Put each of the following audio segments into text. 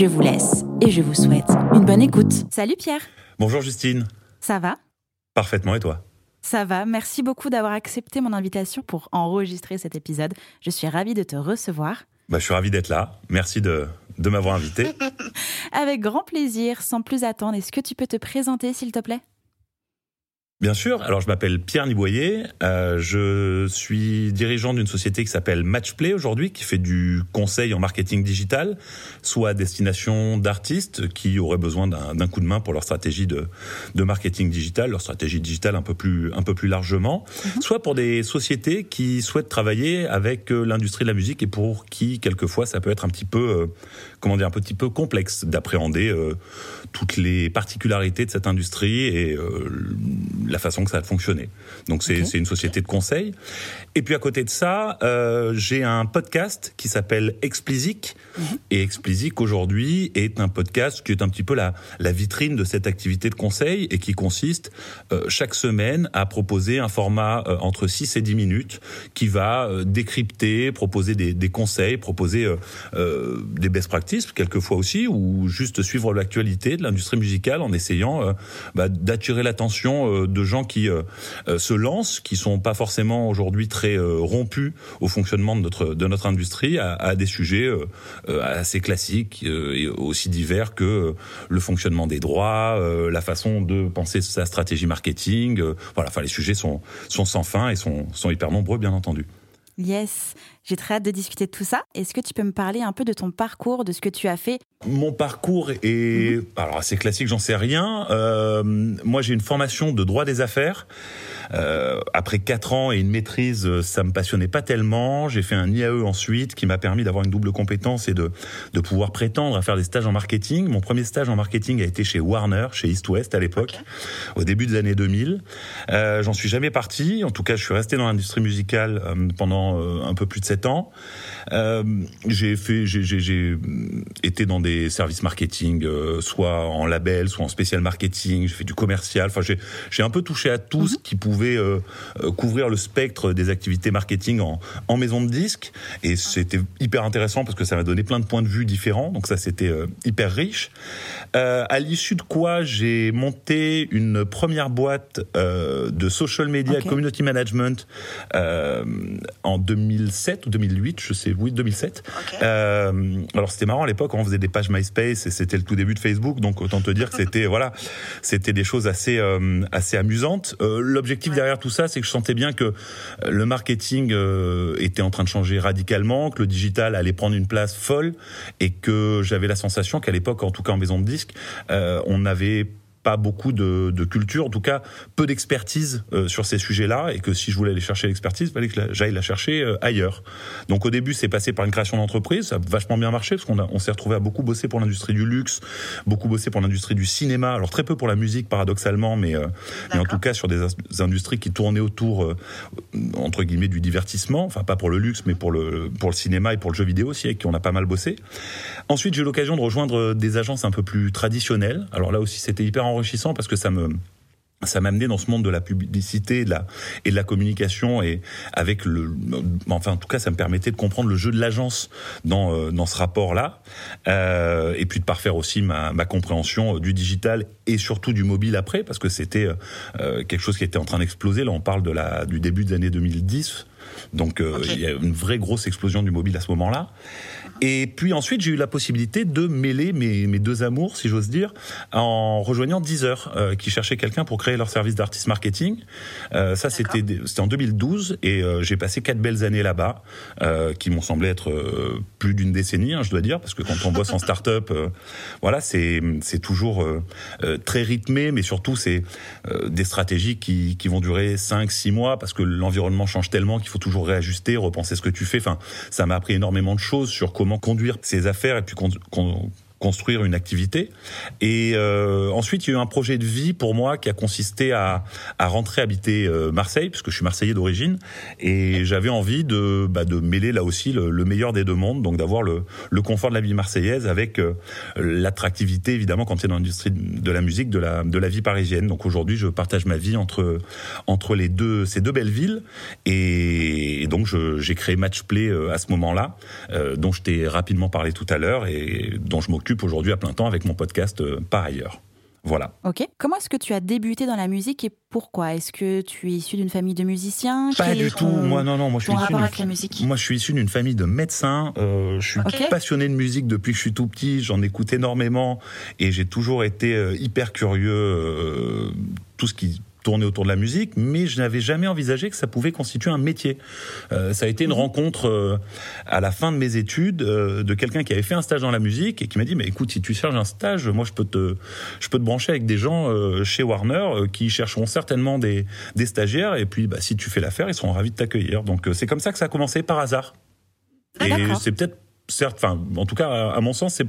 Je vous laisse et je vous souhaite une bonne écoute. Salut Pierre. Bonjour Justine. Ça va? Parfaitement et toi? Ça va, merci beaucoup d'avoir accepté mon invitation pour enregistrer cet épisode. Je suis ravie de te recevoir. Bah, je suis ravi d'être là. Merci de, de m'avoir invité. Avec grand plaisir, sans plus attendre, est-ce que tu peux te présenter s'il te plaît? Bien sûr. Alors, je m'appelle Pierre Niboyer. Euh, je suis dirigeant d'une société qui s'appelle Matchplay aujourd'hui, qui fait du conseil en marketing digital, soit à destination d'artistes qui auraient besoin d'un coup de main pour leur stratégie de, de marketing digital, leur stratégie digitale un peu plus, un peu plus largement, mhm. soit pour des sociétés qui souhaitent travailler avec euh, l'industrie de la musique et pour qui, quelquefois, ça peut être un petit peu, euh, comment dire, un petit peu complexe d'appréhender euh, toutes les particularités de cette industrie et la façon que ça a fonctionné. Donc c'est une société de conseil. Et puis à côté de ça, euh, j'ai un podcast qui s'appelle Explicit. Mhm. Et Explicit aujourd'hui est un podcast qui est un petit peu la, la vitrine de cette activité de conseil et qui consiste euh, chaque semaine à proposer un format euh, entre 6 et 10 minutes qui va euh, décrypter, proposer des, des conseils, proposer euh, des best practices quelquefois aussi, ou juste suivre l'actualité de l'industrie musicale en essayant bah, d'attirer l'attention de gens qui euh, euh, se lancent, qui sont pas forcément aujourd'hui très euh, rompus au fonctionnement de notre de notre industrie, à, à des sujets assez classiques et aussi divers que le fonctionnement des droits, la façon de penser sa stratégie marketing. voilà, enfin les sujets sont sont sans fin et sont sont hyper nombreux, bien entendu. Yes, j'ai très hâte de discuter de tout ça. Est-ce que tu peux me parler un peu de ton parcours, de ce que tu as fait? Mon parcours est mhm. alors assez classique, j'en sais rien. Euh, moi, j'ai une formation de droit des affaires. Euh, après quatre ans et une maîtrise, euh, ça me passionnait pas tellement. J'ai fait un IAE ensuite qui m'a permis d'avoir une double compétence et de, de pouvoir prétendre à faire des stages en marketing. Mon premier stage en marketing a été chez Warner, chez East West à l'époque, au début des années 2000. Euh, J'en suis jamais parti. En tout cas, je suis resté dans l'industrie musicale euh, pendant euh, un peu plus de sept ans. j'ai fait, j'ai été dans des services marketing, soit en label, soit en spécial marketing. J'ai fait du commercial. Enfin, j'ai un peu touché à tout ce mhm. qui pouvait euh, euh, couvrir le spectre des activités marketing en, en maison de disques. Et c'était hyper intéressant parce que ça m'a donné plein de points de vue différents. Donc ça, c'était euh, hyper riche. à l'issue de quoi, j'ai monté une première boîte de social media community management en 2007 ou 2008, je sais, oui, 2007. alors c'était marrant à l'époque, on faisait des pages MySpace et c'était le tout début de Facebook. Donc autant te dire que c'était voilà, c'était des choses assez assez amusantes. L'objectif derrière tout ça, c'est que je sentais bien que euh, le marketing euh, était en train de changer radicalement, que le digital allait prendre une place folle, et que j'avais la sensation qu'à l'époque, en tout cas en maison de disques, euh, on avait pas beaucoup de, de, culture, en tout cas peu d'expertise euh, sur ces sujets-là, et que si je voulais aller chercher l'expertise, il fallait que j'aille la chercher euh, ailleurs. Donc au début, c'est passé par une création d'entreprise, ça a vachement bien marché, parce qu'on on s'est retrouvé à beaucoup bosser pour l'industrie du luxe, beaucoup bosser pour l'industrie du cinéma, alors très peu pour la musique paradoxalement, mais, euh, mais en tout cas sur des, industries qui tournaient autour, entre guillemets, du divertissement, enfin pas pour le luxe, mais pour le, pour le cinéma et pour le jeu vidéo aussi, avec qui on a pas mal bossé. Ensuite, j'ai eu l'occasion de rejoindre des agences un peu plus traditionnelles, alors là aussi c'était hyper enrichissant parce que ça me ça m'a amené dans ce monde de la publicité et de la, et de la communication et avec le enfin en tout cas ça me permettait de comprendre le jeu de l'agence dans euh, dans ce rapport là euh, et puis de parfaire aussi ma, ma compréhension du digital et surtout du mobile après parce que c'était euh, quelque chose qui était en train d'exploser là on parle de la du début des années 2010 donc euh, il y a une vraie grosse explosion du mobile à ce moment-là. Et puis ensuite, j'ai eu la possibilité de mêler mes, mes deux amours, si j'ose dire, en rejoignant Deezer, euh, qui cherchait quelqu'un pour créer leur service d'artist marketing. Euh, ça, c'était en 2012, et euh, j'ai passé quatre belles années là-bas, euh, qui m'ont semblé être plus d'une décennie, hein, je dois dire, parce que quand on bosse en start-up, voilà, c'est toujours très rythmé, mais surtout c'est des stratégies qui, qui vont durer 5 six mois, parce que l'environnement change tellement qu'il faut toujours réajuster, repenser ce que tu fais. Enfin, ça m'a appris énormément de choses sur comment conduire ses affaires et puis construire une activité. Et euh, ensuite, il y a eu un projet de vie pour moi qui a consisté à, à rentrer habiter euh, Marseille, puisque je suis marseillais d'origine, et j'avais envie de, bah, de mêler là aussi le, meilleur des deux mondes, donc d'avoir le, le confort de la vie marseillaise avec euh, l'attractivité évidemment quand c'est dans l'industrie de la musique de la de la vie parisienne. Donc aujourd'hui, je partage ma vie entre entre les deux ces deux belles villes, et, donc j'ai créé Matchplay à ce moment-là, dont je t'ai rapidement parlé tout à l'heure et dont je m'occupe aujourd'hui à plein temps avec mon podcast euh, par ailleurs. Voilà. Ok. Comment est-ce que tu as débuté dans la musique et pourquoi? Est-ce que tu es issu d'une famille de musiciens? Pas du tout. Moi, non, non. Moi, je suis issu avec la musique? Moi, je suis issu d'une famille de médecins. Euh, je suis passionné de musique depuis que je suis tout petit. J'en écoute énormément et j'ai toujours été euh, hyper curieux. tout ce qui tourner autour de la musique, mais je n'avais jamais envisagé que ça pouvait constituer un métier. Euh, ça a été une mhm. rencontre euh, à la fin de mes études euh, de quelqu'un qui avait fait un stage dans la musique et qui m'a dit mais écoute si tu cherches un stage, moi je peux te je peux te brancher avec des gens chez Warner qui chercheront certainement des des stagiaires et puis bah, si tu fais l'affaire ils seront ravis de t'accueillir. Donc c'est comme ça que ça a commencé par hasard. Ah, et c'est peut-être certes, enfin, en tout cas, à mon sens, c'est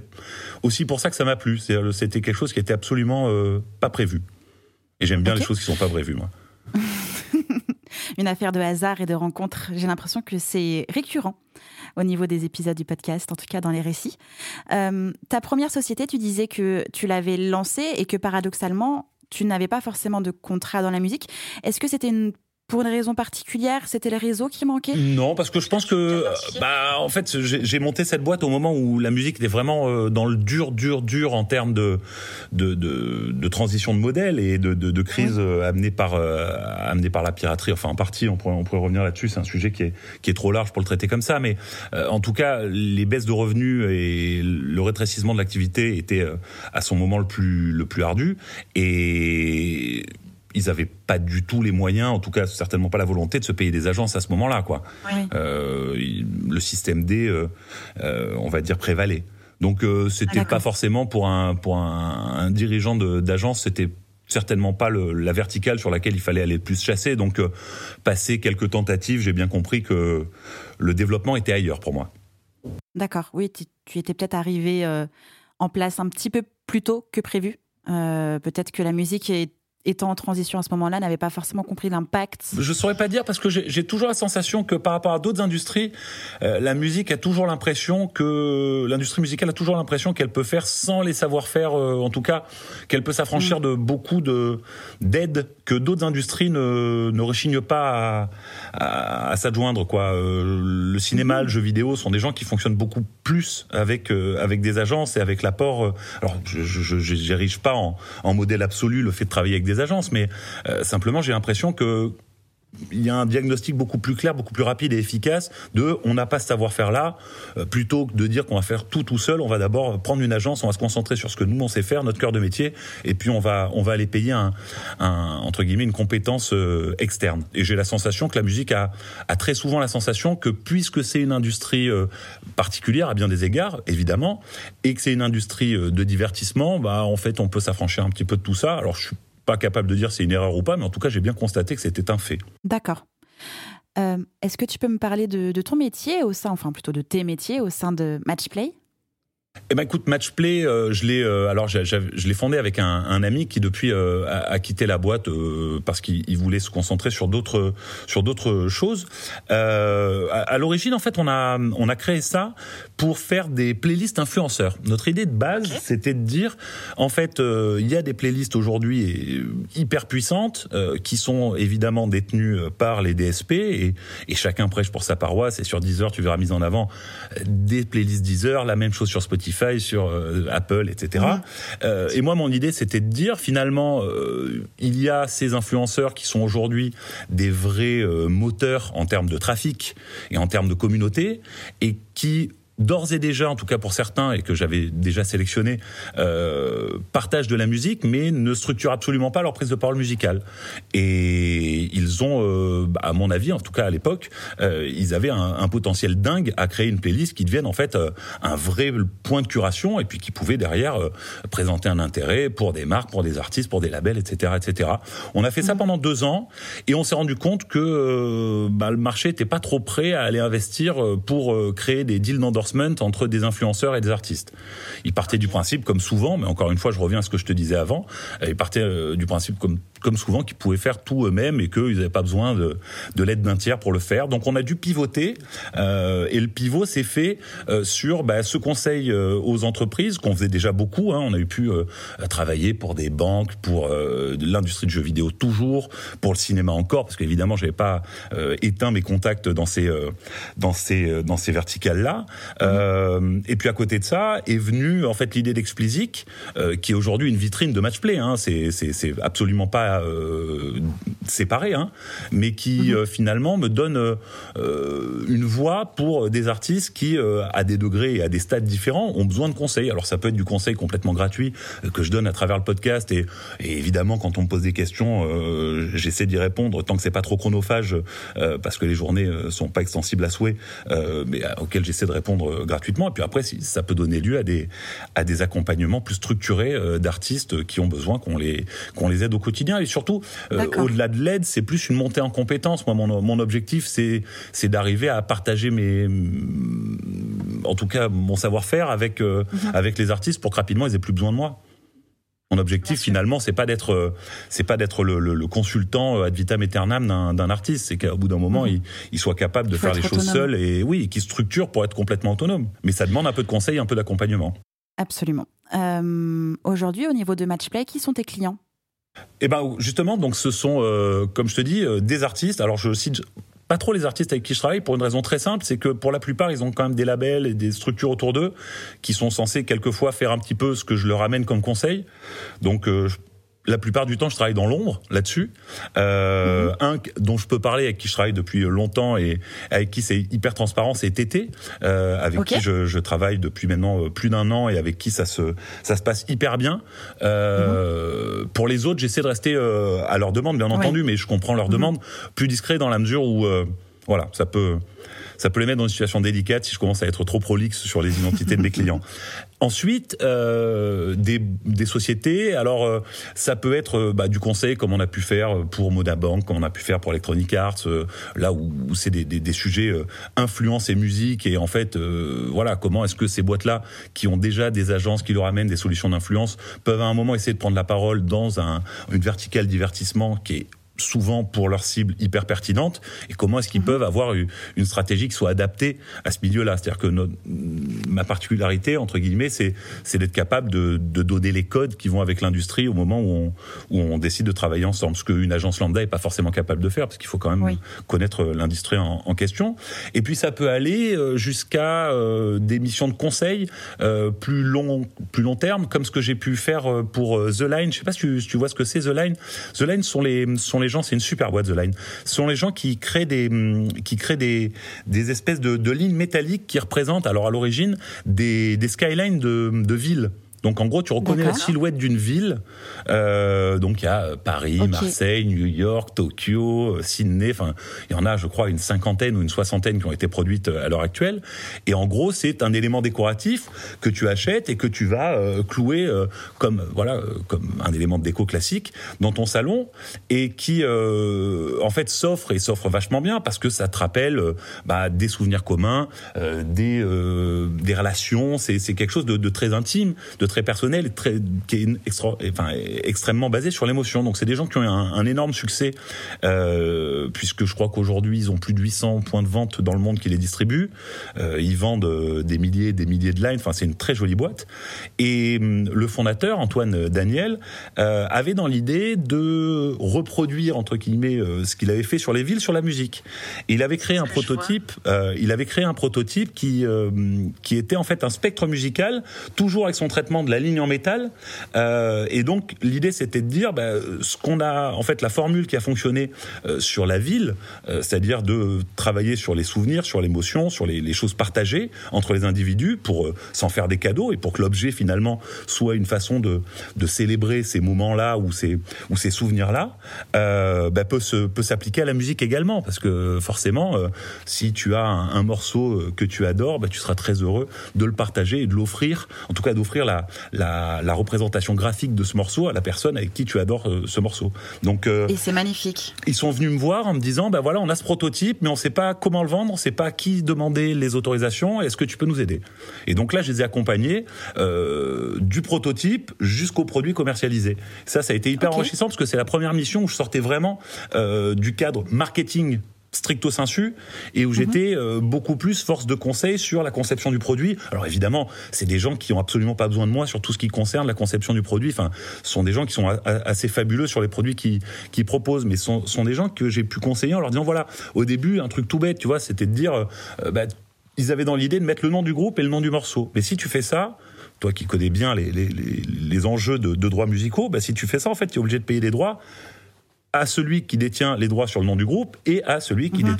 aussi pour ça que ça m'a plu. C'était quelque chose qui était absolument pas prévu. Et j'aime bien les choses qui sont pas prévues, moi. Une affaire de hasard et de rencontre. J'ai l'impression que c'est récurrent au niveau des épisodes du podcast, en tout cas dans les récits. Euh, ta première société, tu disais que tu l'avais lancée et que paradoxalement, tu n'avais pas forcément de contrat dans la musique. Est-ce que c'était une pour une raison particulière C'était les réseaux qui manquaient? Non, parce que je pense que, bah, en fait, j'ai monté cette boîte au moment où la musique était vraiment euh, dans le dur, dur, dur en termes de de, de, de transition de modèle et de, de, de crise euh, amenée par euh, amenée par la piraterie. Enfin, en partie, on pourrait on pourrait revenir là-dessus. C'est un sujet qui est qui est trop large pour le traiter comme ça, mais en tout cas, les baisses de revenus et le rétrécissement de l'activité étaient à son moment le plus le plus ardu. Et ils n'avaient pas du tout les moyens, en tout cas certainement pas la volonté de se payer des agences à ce moment-là. quoi. Euh, le système D, euh, euh, on va dire, prévalait. Donc c'était ah, pas forcément pour un pour un, un dirigeant d'agence, c'était certainement pas le, la verticale sur laquelle il fallait aller le plus chasser. Donc passer quelques tentatives, j'ai bien compris que le développement était ailleurs pour moi. D'accord, oui, tu, tu étais peut-être arrivé en place un petit peu plus tôt que prévu. peut-être que la musique est étant en transition à ce moment-là, n'avait pas forcément compris l'impact Je saurais pas dire parce que j'ai toujours la sensation que par rapport à d'autres industries, euh, la musique a toujours l'impression que l'industrie musicale a toujours l'impression qu'elle peut faire sans les savoir-faire, euh, en tout cas qu'elle peut s'affranchir mm. de beaucoup de d'aides que d'autres industries ne, ne rechignent pas à, à, s'adjoindre. Quoi, euh, le cinéma, mm. le jeu vidéo sont des gens qui fonctionnent beaucoup plus avec avec des agences et avec l'apport. alors, je j'érige pas en, en modèle absolu le fait de travailler avec des agences, mais euh, simplement j'ai l'impression que il y a un diagnostic beaucoup plus clair, beaucoup plus rapide et efficace de on n'a pas ce savoir-faire là, euh, plutôt que de dire qu'on va faire tout tout seul, on va d'abord prendre une agence, on va se concentrer sur ce que nous on sait faire, notre cœur de métier, et puis on va on va aller payer une compétence euh, externe. Et j'ai la sensation que la musique a, a très souvent la sensation que puisque c'est une industrie euh, particulière à bien des égards, évidemment, et que c'est une industrie de divertissement, bah en fait on peut s'affranchir un petit peu de tout ça. Alors je suis pas capable de dire c'est une erreur ou pas, mais en tout cas, j'ai bien constaté que c'était un fait. D'accord. Euh, est-ce que tu peux me parler de, de, ton métier au sein, enfin plutôt de tes métiers au sein de Matchplay? Eh ben écoute, Matchplay, euh, je l'ai euh, alors je l'ai fondé avec un, un, ami qui depuis euh, a, a, quitté la boîte parce qu'il voulait se concentrer sur d'autres sur d'autres choses. À, à l'origine, en fait, on a on a créé ça pour faire des playlists influenceurs. Notre idée de base, c'était de dire, en fait, il y a des playlists aujourd'hui hyper puissantes qui sont évidemment détenues par les DSP et, et, chacun prêche pour sa paroisse. Et sur Deezer, tu verras mise en avant des playlists Deezer, la même chose sur Spotify Spotify, sur euh, Apple, etc. Euh, et moi, mon idée, c'était de dire finalement, euh, il y a ces influenceurs qui sont aujourd'hui des vrais moteurs en termes de trafic et en termes de communauté, et qui d'ores et déjà, en tout cas pour certains, et que j'avais déjà sélectionné, euh, partagent de la musique, mais ne structurent absolument pas leur prise de parole musicale. Et ils ont, euh, à mon avis, en tout cas à l'époque, euh, ils avaient un, un, potentiel dingue à créer une playlist qui devienne en fait euh, un vrai point de curation, et puis qui pouvait derrière présenter un intérêt pour des marques, pour des artistes, pour des labels, etc., etc. On a fait ça mmh. pendant deux ans, et on s'est rendu compte que bah, le marché était pas trop prêt à aller investir pour créer des deals d'endorsement entre des influenceurs et des artistes. Ils partaient du principe, comme souvent, mais encore une fois, je reviens à ce que je te disais avant, ils partaient du principe comme comme souvent qu'ils pouvaient faire tout eux-mêmes et qu'ils n'avaient pas besoin de, de l'aide d'un tiers pour le faire. Donc on a dû pivoter euh, et le pivot s'est fait euh, sur bah, ce conseil euh, aux entreprises qu'on faisait déjà beaucoup. Hein. On a eu pu travailler pour des banques, pour l'industrie de jeux vidéo toujours, pour le cinéma encore, parce qu'évidemment j'avais pas éteint mes contacts dans ces dans ces dans ces verticales là. Et puis à côté de ça est venue en fait l'idée d'Explicit, qui est aujourd'hui une vitrine de matchplay. Hein. C'est absolument pas euh, séparés, hein, mais qui mhm. euh, finalement me donne euh, une voix pour des artistes qui, à des degrés et à des stades différents, ont besoin de conseils. Alors ça peut être du conseil complètement gratuit que je donne à travers le podcast, et, évidemment quand on me pose des questions, j'essaie d'y répondre tant que c'est pas trop chronophage, parce que les journées sont pas extensibles à souhait, mais auxquelles j'essaie de répondre gratuitement. Et puis après, ça peut donner lieu à des à des accompagnements plus structurés d'artistes qui ont besoin qu'on les qu'on les aide au quotidien et surtout, euh, au-delà de l'aide, c'est plus une montée en compétence. Moi, mon, mon objectif, c'est c'est d'arriver à partager mes, en tout cas, mon savoir-faire avec euh, mhm. avec les artistes pour que rapidement ils aient plus besoin de moi. Mon objectif finalement, c'est pas d'être, euh, c'est pas d'être le, le, le, consultant ad vitam aeternam d'un artiste. C'est qu'au bout d'un moment, mhm. il, il, soit capable de faire les choses seul et oui, qui structure pour être complètement autonome. Mais ça demande un peu de conseil, un peu d'accompagnement. Absolument. Euh, Aujourd'hui, au niveau de Matchplay, qui sont tes clients? Eh ben justement, donc ce sont, euh, comme je te dis, euh, des artistes. Alors je cite pas trop les artistes avec qui je travaille pour une raison très simple, c'est que pour la plupart, ils ont quand même des labels et des structures autour d'eux qui sont censés quelquefois faire un petit peu ce que je leur amène comme conseil. Donc euh, la plupart du temps, je travaille dans l'ombre là-dessus. Euh, mhm. Un dont je peux parler, avec qui je travaille depuis longtemps et avec qui c'est hyper transparent, c'est Tété, euh, avec qui je, je, travaille depuis maintenant euh, plus d'un an et avec qui ça se ça se passe hyper bien. Euh, mhm. Pour les autres, j'essaie de rester euh, à leur demande, bien entendu, mais je comprends leur mhm. demande plus discret dans la mesure où euh, voilà, ça peut ça peut les mettre dans une situation délicate si je commence à être trop prolixe sur les identités de mes clients. Ensuite, euh, des, des, sociétés. Alors, euh, ça peut être euh, bah, du conseil, comme on a pu faire pour Modabank, comme on a pu faire pour Electronic Arts, euh, là où, où c'est des, des, des, sujets influence et musique. Et en fait, voilà, comment est-ce que ces boîtes-là, qui ont déjà des agences qui leur amènent des solutions d'influence, peuvent à un moment essayer de prendre la parole dans un, une verticale divertissement qui est souvent pour leur cible hyper pertinente et comment est-ce qu'ils mhm. peuvent avoir une stratégie qui soit adaptée à ce milieu-là. C'est-à-dire que notre, ma particularité, entre guillemets, c'est, c'est d'être capable de, de, donner les codes qui vont avec l'industrie au moment où on, où on décide de travailler ensemble. Ce qu'une agence lambda est pas forcément capable de faire parce qu'il faut quand même connaître l'industrie en, en, question. Et puis ça peut aller euh, jusqu'à euh, des missions de conseil euh, plus long, plus long terme, comme ce que j'ai pu faire pour The Line. Je sais pas si tu, si tu vois ce que c'est The Line. The Line sont les, sont les gens, c'est une super boîte The Line. Ce sont les gens qui créent des qui créent des des espèces de, de lignes métalliques qui représentent alors à l'origine des des skylines de de villes. Donc en gros, tu reconnais la silhouette d'une ville. Euh, donc il y a Paris, okay. Marseille, New York, Tokyo, Sydney. Enfin, il y en a, je crois, une cinquantaine ou une soixantaine qui ont été produites euh, à l'heure actuelle. Et en gros, c'est un élément décoratif que tu achètes et que tu vas euh, clouer euh, comme voilà, euh, comme un élément de déco classique dans ton salon et qui, euh, en fait, s'offre et s'offre vachement bien parce que ça te rappelle bah, des souvenirs communs, des des relations. C'est c'est quelque chose de, de très intime, de très personnel, très, qui est extra, enfin, extrêmement basé sur l'émotion. Donc c'est des gens qui ont un, un énorme succès, euh, puisque je crois qu'aujourd'hui ils ont plus de 800 points de vente dans le monde qui les distribuent. Euh, ils vendent euh, des milliers, des milliers de lines. Enfin c'est une très jolie boîte. Et hum, le fondateur Antoine Daniel euh, avait dans l'idée de reproduire entre guillemets ce qu'il avait fait sur les villes, sur la musique. Et il avait créé un prototype. Il avait créé un prototype qui qui était en fait un spectre musical, toujours avec son traitement de la ligne en métal. Euh, et donc l'idée c'était de dire bah, ce qu'on a, en fait, la formule qui a fonctionné euh, sur la ville, euh, c'est-à-dire de travailler sur les souvenirs, sur l'émotion, sur les, choses partagées entre les individus pour s'en faire des cadeaux et pour que l'objet finalement soit une façon de, célébrer ces moments-là ou ces, ou ces souvenirs-là, bah, peut se peut s'appliquer à la musique également parce que forcément, si tu as un, un morceau que tu adores, bah, tu seras très heureux de le partager et de l'offrir, en tout cas d'offrir la, la, la, représentation graphique de ce morceau à la personne avec qui tu adores euh, ce morceau. Donc euh, et c'est magnifique. Ils sont venus me voir en me disant ben voilà on a ce prototype mais on sait pas comment le vendre, on sait pas qui demander les autorisations. Est-ce que tu peux nous aider? Et donc là je les ai accompagnés euh, du prototype jusqu'au produit commercialisé. Ça ça a été hyper enrichissant parce que c'est la première mission où je sortais vraiment euh, du cadre marketing stricto sensu et où mhm. j'étais euh, beaucoup plus force de conseil sur la conception du produit. Alors évidemment, c'est des gens qui ont absolument pas besoin de moi sur tout ce qui concerne la conception du produit. Enfin, ce sont des gens qui sont assez fabuleux sur les produits qu'ils qui proposent, mais ce sont, sont, des gens que j'ai pu conseiller en leur disant voilà, au début, un truc tout bête, tu vois, c'était de dire, euh, bah, ils avaient dans l'idée de mettre le nom du groupe et le nom du morceau. Mais si tu fais ça, toi qui connais bien les, les, les, enjeux de, de droits musicaux, bah, si tu fais ça, en fait, tu es obligé de payer des droits à celui qui détient les droits sur le nom du groupe et à celui qui, mhm.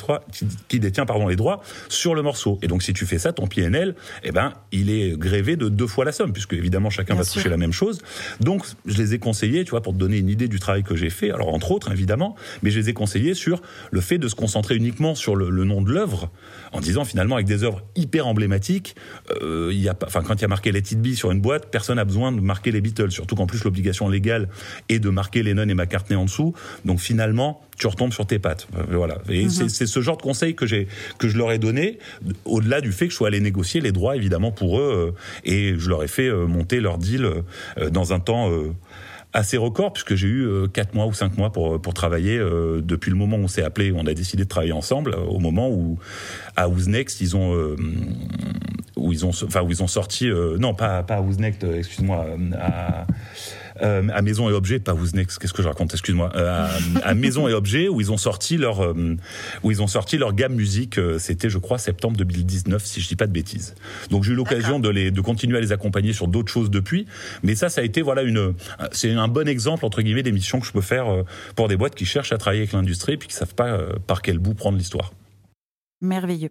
qui, détient pardon les droits sur le morceau. Et donc si tu fais ça, ton PNL, eh ben il est grévé de deux fois la somme puisque évidemment chacun va toucher la même chose. Donc je les ai conseillés, tu vois, pour te donner une idée du travail que j'ai fait. Alors entre autres évidemment, mais je les ai conseillés sur le fait de se concentrer uniquement sur le, nom de l'œuvre, en disant finalement avec des œuvres hyper emblématiques, euh, il y a pas, enfin quand il y a marqué Let It Be sur une boîte, personne n'a besoin de marquer les Beatles, surtout qu'en plus l'obligation légale est de marquer Lennon et McCartney en dessous. Donc finalement, tu retombes sur tes pattes. Euh, voilà. Et mhm. c'est ce genre de conseil que j'ai que je leur ai donné, au-delà du fait que je sois allé négocier les droits évidemment pour eux, euh, et je leur ai fait euh, monter leur deal dans un temps assez record puisque j'ai eu 4 mois ou 5 mois pour pour travailler depuis le moment où on s'est appelé, on a décidé de travailler ensemble au moment où à Who's Next ils ont où ils ont enfin où ils ont sorti non pas pas à Who's excuse-moi à euh, à Maison et Objet, pas Wouznex, qu'est-ce que je raconte, excuse-moi, euh, à, Maison et Objet, où ils ont sorti leur, euh, où ils ont sorti leur gamme musique, c'était, je crois, septembre 2019, si je dis pas de bêtises. Donc j'ai eu l'occasion de les, de continuer à les accompagner sur d'autres choses depuis, mais ça, ça a été, voilà, une, c'est un bon exemple, entre guillemets, d'émission que je peux faire pour des boîtes qui cherchent à travailler avec l'industrie et puis qui savent pas par quel bout prendre l'histoire merveilleux.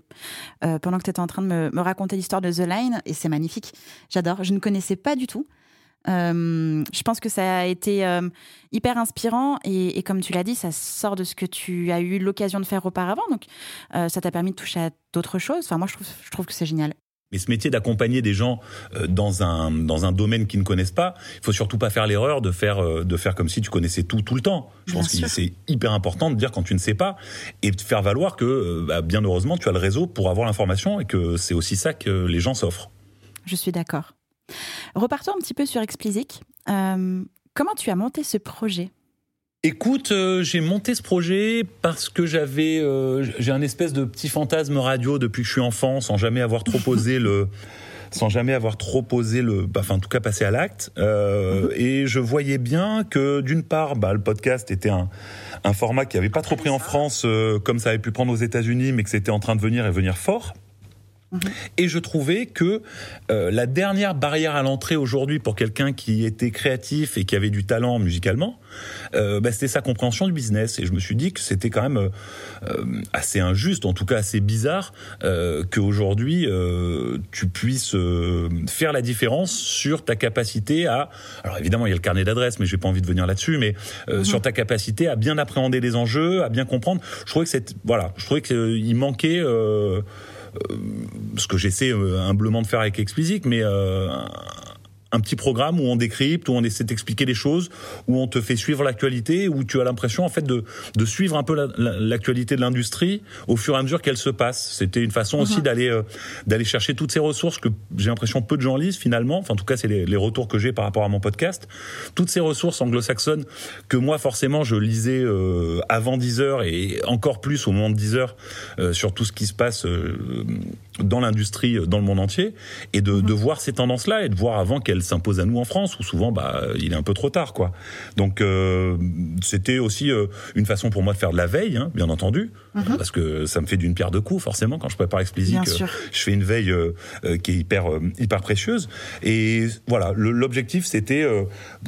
pendant que tu étais en train de me, me raconter l'histoire de The Line, et c'est magnifique, j'adore, je ne connaissais pas du tout. Euh, je pense que ça a été euh, hyper inspirant et, comme tu l'as dit, ça sort de ce que tu as eu l'occasion de faire auparavant. Donc, euh, ça t'a permis de toucher à d'autres choses. Enfin, moi, je trouve, je trouve que c'est génial. Mais ce métier d'accompagner des gens dans un dans un domaine qu'ils ne connaissent pas, il faut surtout pas faire l'erreur de faire de faire comme si tu connaissais tout tout le temps. Je pense que c'est hyper important de dire quand tu ne sais pas et de faire valoir que bah, bien heureusement tu as le réseau pour avoir l'information et que c'est aussi ça que les gens s'offrent. Je suis d'accord. Repartons un petit peu sur Explicit. Euh, comment tu as monté ce projet? Écoute, euh, j'ai monté ce projet parce que j'avais euh, j'ai un espèce de petit fantasme radio depuis que je suis enfant, sans jamais avoir trop posé le sans jamais avoir trop posé le, bah, enfin en tout cas passé à l'acte. Et je voyais bien que d'une part, bah, le podcast était un, un format qui avait pas trop pris en France comme ça avait pu prendre aux États-Unis, mais que c'était en train de venir et venir fort. Et je trouvais que euh, la dernière barrière à l'entrée aujourd'hui pour quelqu'un qui était créatif et qui avait du talent musicalement, euh, bah, c'était sa compréhension du business. Et je me suis dit que c'était quand même euh, assez injuste, en tout cas assez bizarre, qu'aujourd'hui tu puisses faire la différence sur ta capacité à. Alors évidemment, il y a le carnet d'adresses, mais j'ai pas envie de venir là-dessus, mais mhm. sur ta capacité à bien appréhender les enjeux, à bien comprendre. Je trouvais que c'est voilà, je trouvais qu'il manquait euh, ce que j'essaie euh, humblement de faire avec Explicit, mais euh, un petit programme où on décrypte, où on essaie d'expliquer les choses, où on te fait suivre l'actualité, où tu as l'impression en fait de, de suivre un peu l'actualité de l'industrie au fur et à mesure qu'elle se passe. C'était une façon aussi mhm. d'aller euh, d'aller chercher toutes ces ressources que j'ai l'impression peu de gens lisent finalement. Enfin, en tout cas, c'est les, les, retours que j'ai par rapport à mon podcast. Toutes ces ressources anglo-saxonnes que moi forcément je lisais euh, avant 10 heures et encore plus au moment de 10 heures euh, sur tout ce qui se passe dans l'industrie dans le monde entier et de, de voir ces tendances-là et de voir avant qu'elles s'impose à nous en France, où souvent bah il est un peu trop tard quoi. Donc euh, c'était aussi euh, une façon pour moi de faire de la veille, hein, bien entendu, mhm. parce que ça me fait d'une pierre deux coups forcément quand je prépare Explicit, je fais une veille euh, qui est hyper hyper précieuse. Et voilà, l'objectif c'était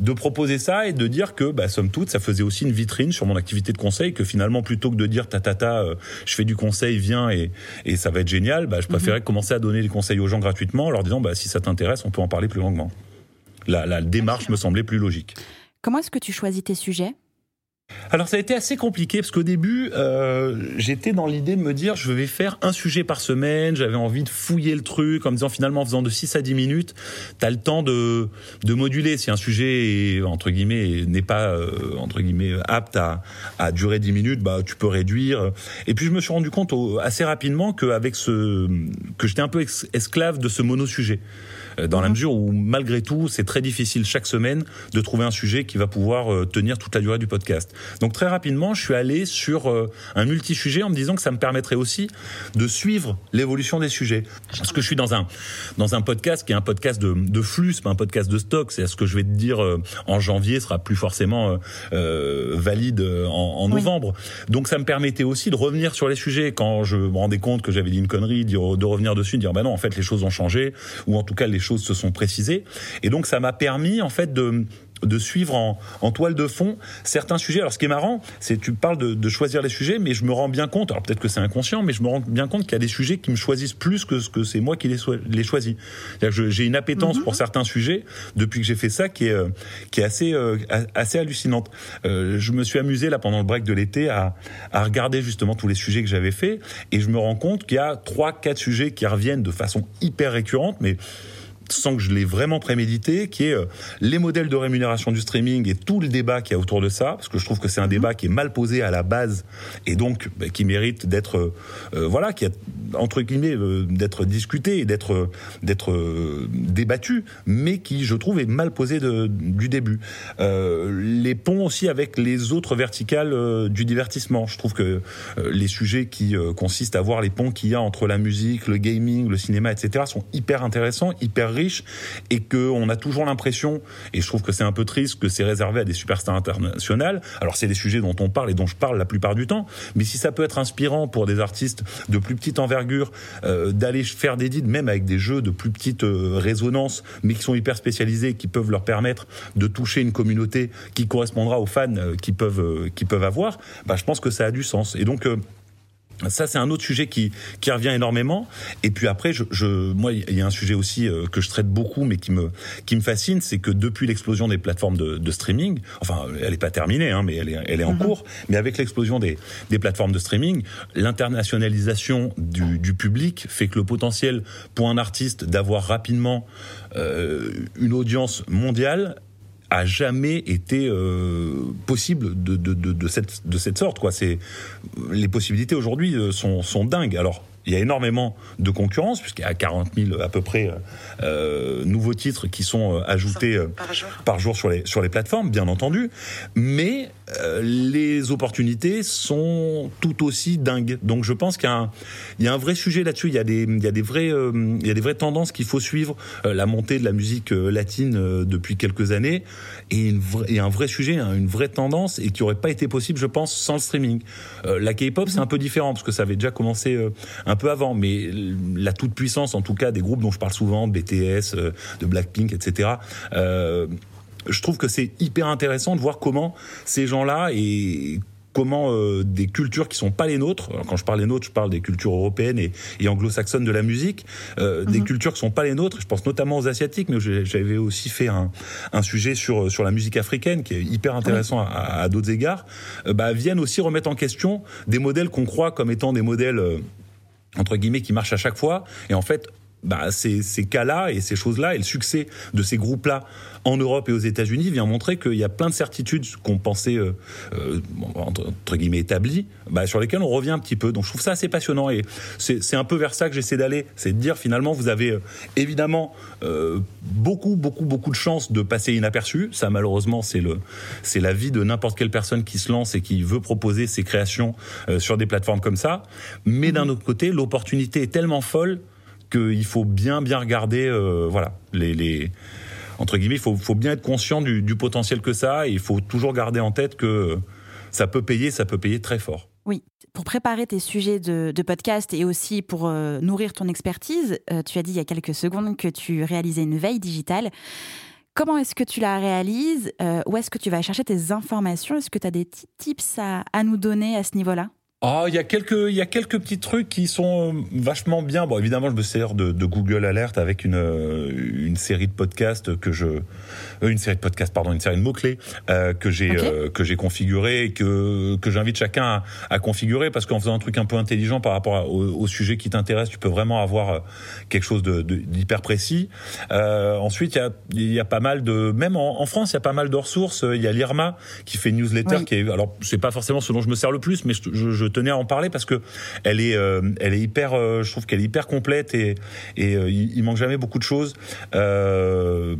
de proposer ça et de dire que bah, somme toute ça faisait aussi une vitrine sur mon activité de conseil, que finalement plutôt que de dire ta ta ta, je fais du conseil, viens et, et ça va être génial, bah, je mhm. préférais commencer à donner des conseils aux gens gratuitement en leur disant bah, si ça t'intéresse on peut en parler plus longuement la, démarche me semblait plus logique. Comment est-ce que tu choisis tes sujets? Alors ça a été assez compliqué parce qu'au début, euh, j'étais dans l'idée de me dire je vais faire un sujet par semaine, j'avais envie de fouiller le truc en me disant finalement en faisant de 6 à 10 minutes, tu as le temps de, de moduler si un sujet est, entre guillemets n'est pas euh, entre guillemets apte à, à durer 10 minutes, bah tu peux réduire. Et puis je me suis rendu compte assez rapidement qu'avec ce que j'étais un peu esclave de ce mono sujet. Euh, dans la mhm. mesure où malgré tout, c'est très difficile chaque semaine de trouver un sujet qui va pouvoir euh, tenir toute la durée du podcast. Donc très rapidement, je suis allé sur euh, un multi-sujet en me disant que ça me permettrait aussi de suivre l'évolution des sujets. Parce que je suis dans un dans un podcast qui est un podcast de, de flux, pas un podcast de stock. C'est ce que je vais te dire en janvier sera plus forcément euh, valide en, en novembre. Donc ça me permettait aussi de revenir sur les sujets quand je me rendais compte que j'avais dit une connerie, de revenir dessus, de dire bah non en fait les choses ont changé ou en tout cas les choses se sont précisées. Et donc ça m'a permis en fait de de suivre en, en, toile de fond certains sujets. Alors ce qui est marrant, c'est tu parles de, de, choisir les sujets, mais je me rends bien compte, alors peut-être que c'est inconscient, mais je me rends bien compte qu'il y a des sujets qui me choisissent plus que ce que c'est moi qui les, les choisis. J'ai une appétence mhm. pour certains sujets depuis que j'ai fait ça qui est, euh, qui est assez, euh, assez hallucinante. Euh, je me suis amusé là pendant le break de l'été à, à regarder justement tous les sujets que j'avais fait et je me rends compte qu'il y a trois, quatre sujets qui reviennent de façon hyper récurrente, mais sans que je l'ai vraiment prémédité, qui est euh, les modèles de rémunération du streaming et tout le débat qui y a autour de ça, parce que je trouve que c'est un mhm. débat qui est mal posé à la base et donc bah, qui mérite d'être, euh, euh, voilà, qui a entre guillemets d'être discuté et d'être d'être débattu, mais qui je trouve est mal posé de, du début. les ponts aussi avec les autres verticales du divertissement. Je trouve que les sujets qui consistent à voir les ponts qu'il y a entre la musique, le gaming, le cinéma, etc. sont hyper intéressants, hyper riches et qu'on a toujours l'impression, et je trouve que c'est un peu triste, que c'est réservé à des superstars internationales. Alors c'est des sujets dont on parle et dont je parle la plupart du temps, mais si ça peut être inspirant pour des artistes de plus petite envergure euh, d'aller faire des deals, même avec des jeux de plus petite euh, résonance, mais qui sont hyper spécialisés, qui peuvent leur permettre de toucher une communauté qui correspondra aux fans euh, qui peuvent qui peuvent avoir, bah, je pense que ça a du sens. Et donc ça, c'est un autre sujet qui, qui revient énormément. Et puis après, je, je moi, il y a un sujet aussi euh, que je traite beaucoup, mais qui me, qui me fascine, c'est que depuis l'explosion des plateformes de, de, streaming, enfin, elle n'est pas terminée, hein, mais elle est, elle est en mhm. cours. Mais avec l'explosion des, des plateformes de streaming, l'internationalisation du, du public fait que le potentiel pour un artiste d'avoir rapidement euh, une audience mondiale a jamais été euh, possible de, cette, de cette sorte. Quoi. Les possibilités aujourd'hui euh, sont, sont dingues. Alors, il y a énormément de concurrence, puisqu'il y a 40 000 à peu près euh, euh nouveaux titres qui sont euh, ajoutés euh, par jour. par jour, sur, les, sur les plateformes, bien entendu. Mais euh, les opportunités sont tout aussi dingues. Donc je pense qu'il y, y, a un vrai sujet là-dessus. Il y a des, il y a des, vrais, il y a des vraies tendances qu'il faut suivre. la montée de la musique latine depuis quelques années et, un vrai sujet, hein, une vraie tendance et qui aurait pas été possible, je pense, sans le streaming. la K-pop, c'est un peu différent parce que ça avait déjà commencé un peu avant, mais la toute puissance, en tout cas, des groupes dont je parle souvent, BTS, euh, de Blackpink, etc. Euh, je trouve que c'est hyper intéressant de voir comment ces gens-là et comment euh, des cultures qui sont pas les nôtres, quand je parle des nôtres, je parle des cultures européennes et, et anglo-saxonnes de la musique, euh, des mhm. cultures qui sont pas les nôtres, je pense notamment aux asiatiques, mais j'avais aussi fait un, un, sujet sur sur la musique africaine qui est hyper intéressant à, à d'autres égards, euh, bah, viennent aussi remettre en question des modèles qu'on croit comme étant des modèles entre guillemets qui marche à chaque fois. Et en fait bah, ces, ces cas-là et ces choses-là et le succès de ces groupes-là en Europe et aux États-Unis vient montrer qu'il y a plein de certitudes qu'on pensait euh, euh, entre, guillemets établies, bah, sur lesquelles on revient un petit peu. Donc je trouve ça assez passionnant et c'est un peu vers ça que j'essaie d'aller, c'est de dire finalement vous avez euh, évidemment euh, beaucoup beaucoup beaucoup de chances de passer inaperçu. Ça malheureusement c'est le c'est la vie de n'importe quelle personne qui se lance et qui veut proposer ses créations euh, sur des plateformes comme ça. Mais d'un autre côté, l'opportunité est tellement folle qu'il faut bien bien regarder euh, voilà les, les entre guillemets il faut, faut bien être conscient du, potentiel que ça a et il faut toujours garder en tête que ça peut payer ça peut payer très fort. Oui. Pour préparer tes sujets de, podcast et aussi pour euh, nourrir ton expertise euh, tu as dit il y a quelques secondes que tu réalisais une veille digitale. Comment est-ce que tu la réalises Où est-ce que tu vas chercher tes informations? Est-ce que tu as des petits tips à nous donner à ce niveau-là? Oh, il y a quelques, il y a quelques petits trucs qui sont euh, vachement bien. Bon, évidemment, je me sers de, de Google Alert avec une, euh, une série de podcasts que je, euh, une série de podcasts, pardon, une série de mots clés euh, que j'ai euh, que j'ai configuré et que que j'invite chacun à, à, configurer parce qu'en faisant un truc un peu intelligent par rapport au, au, sujet qui t'intéresse, tu peux vraiment avoir quelque chose de d'hyper précis. ensuite, il y a il y a pas mal de, même en, en France, il y a pas mal de ressources. Il y a l'IRMA qui fait une newsletter oui. qui est, alors c'est pas forcément ce dont je me sers le plus, mais je, je tenais à en parler parce que elle est, euh, elle est hyper, euh, je trouve qu'elle est hyper complète et, et euh, il, manque jamais beaucoup de choses. Une,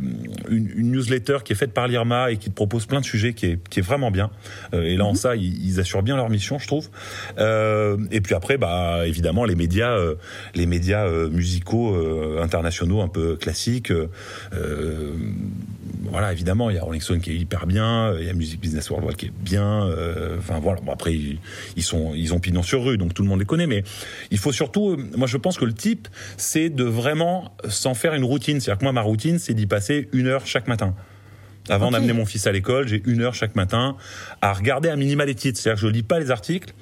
une, newsletter qui est faite par l'IRMA et qui te propose plein de sujets qui est, qui est vraiment bien. et là, en -hmm. ça, ils, ils, assurent bien leur mission, je trouve. et puis après, bah, évidemment, les médias, les médias musicaux internationaux un peu classiques. Voilà, évidemment, il y a Rolling Stone qui est hyper bien, il y a Music Business Worldwide qui est bien. Enfin voilà, bon, après ils, sont, ils ont pignon sur rue, donc tout le monde les connaît. Mais il faut surtout, moi je pense que le type, c'est de vraiment s'en faire une routine. C'est-à-dire que moi, ma routine, c'est d'y passer une heure chaque matin. Avant okay. d'amener mon fils à l'école, j'ai une heure chaque matin à regarder un minima les titres. C'est-à-dire que je lis pas les articles,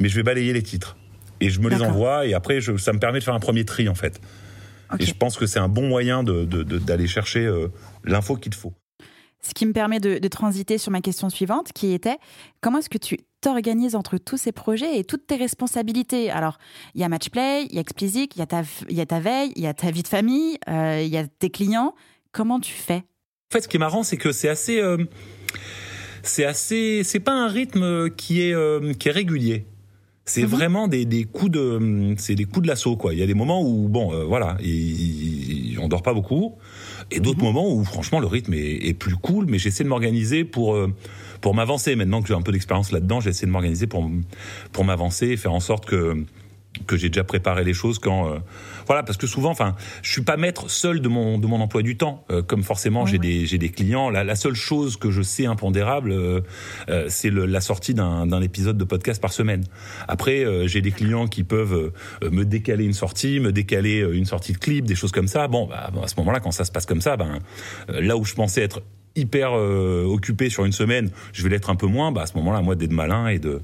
mais je vais balayer les titres. Et je me les envoie, et après, je, ça me permet de faire un premier tri, en fait. Okay. Et je pense que c'est un bon moyen d'aller de, de, de, chercher euh, l'info qu'il te faut. Ce qui me permet de, de, transiter sur ma question suivante, qui était comment est-ce que tu t'organises entre tous ces projets et toutes tes responsabilités? Alors, il y a Matchplay, il y a Explicit, il y, a ta, il y a ta veille, il y a ta vie de famille, euh, il y a tes clients. Comment tu fais? En fait, ce qui est marrant, c'est que c'est assez. Euh, c'est assez. C'est pas un rythme qui est, euh, qui est régulier. C'est mmh. vraiment des, des coups de, c'est des coups de l'assaut quoi. Il y a des moments où bon, euh, voilà, et, et, on dort pas beaucoup, et d'autres mmh. moments où franchement le rythme est, est plus cool. Mais j'essaie de m'organiser pour euh, pour m'avancer. Maintenant que j'ai un peu d'expérience là-dedans, j'essaie de m'organiser pour pour m'avancer et faire en sorte que que j'ai déjà préparé les choses quand euh, voilà parce que souvent enfin je suis pas maître seul de mon de mon emploi du temps. Euh, comme forcément oui, j'ai oui. des j'ai des clients. La, la seule chose que je sais impondérable euh, euh c'est la sortie d'un épisode de podcast par semaine. Après euh, j'ai des clients qui peuvent euh, me décaler une sortie me décaler une sortie de clip des choses comme ça. Bon bah, à ce moment-là quand ça se passe comme ça ben là où je pensais être hyper euh, occupé sur une semaine, je vais l'être un peu moins. Bah à ce moment-là, moi d'être malin et de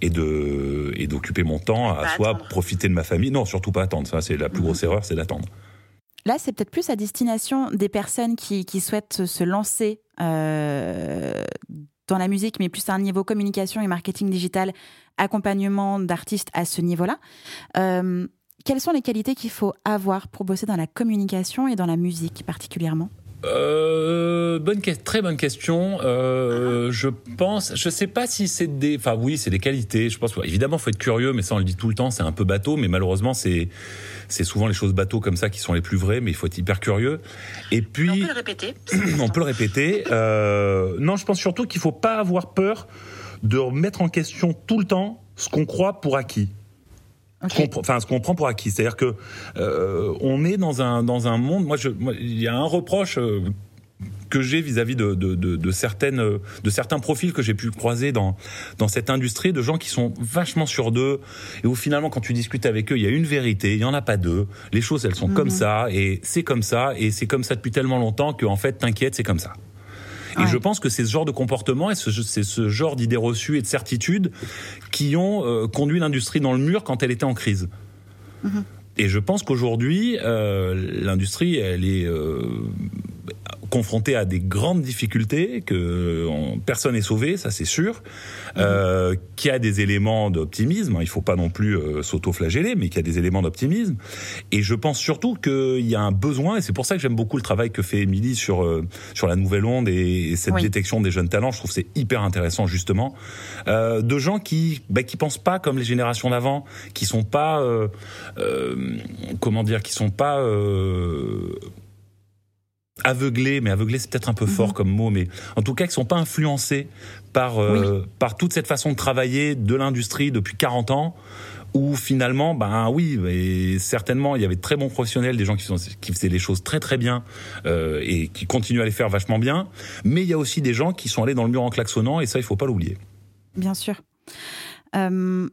et de et d'occuper mon temps à soit attendre. profiter de ma famille. Non, surtout pas attendre. Ça, c'est la plus grosse mmh. erreur, c'est d'attendre. Là, c'est peut-être plus à destination des personnes qui, qui souhaitent se lancer euh, dans la musique, mais plus à un niveau communication et marketing digital, accompagnement d'artistes à ce niveau-là. Euh, quelles sont les qualités qu'il faut avoir pour bosser dans la communication et dans la musique particulièrement? Euh, bonne très bonne question. Euh, je pense, je sais pas si c'est des, enfin oui, c'est des qualités. Je pense évidemment faut être curieux, mais ça on le dit tout le temps, c'est un peu bateau, mais malheureusement c'est c'est souvent les choses bateaux comme ça qui sont les plus vraies, mais il faut être hyper curieux. Et puis on peut le répéter. on peut le répéter. Euh, non, je pense surtout qu'il faut pas avoir peur de remettre en question tout le temps ce qu'on croit pour acquis. Okay. Enfin, ce qu'on prend pour acquis, c'est-à-dire que euh, on est dans un dans un monde. Moi, il y a un reproche euh, que j'ai vis-à-vis de, de, de, de, certaines de certains profils que j'ai pu croiser dans dans cette industrie de gens qui sont vachement sur d'eux et où finalement quand tu discutes avec eux il y a une vérité il y en a pas deux les choses elles sont mmh. comme ça et c'est comme ça et c'est comme ça depuis tellement longtemps que en fait t'inquiète c'est comme ça et ouais. je pense que c'est ce genre de comportement et c'est ce, ce, genre d'idées reçues et de certitudes qui ont euh, conduit l'industrie dans le mur quand elle était en crise. Mm -hmm. Et je pense qu'aujourd'hui, euh, l'industrie, elle est euh, confronté à des grandes difficultés, que on, personne n'est sauvé, ça c'est sûr, mmh. euh, qu'il y a des éléments d'optimisme, il ne faut pas non plus euh, s'auto-flageller, mais qu'il y a des éléments d'optimisme. Et je pense surtout qu'il y a un besoin, et c'est pour ça que j'aime beaucoup le travail que fait Émilie sur, euh, sur la nouvelle onde et, et cette oui. détection des jeunes talents, je trouve c'est hyper intéressant justement, euh, de gens qui bah, qui pensent pas comme les générations d'avant, qui sont pas, euh, comment dire, qui sont pas aveuglés, mais aveuglés c'est peut-être un peu -hmm. fort comme mot, mais en tout cas qui sont pas influencés par euh, oui. par toute cette façon de travailler de l'industrie depuis 40 ans où finalement ben oui et certainement il y avait de très bons professionnels des gens qui sont qui faisaient les choses très très bien euh, et qui continuent à les faire vachement bien mais il y a aussi des gens qui sont allés dans le mur en klaxonnant et ça il faut pas l'oublier bien sûr euh,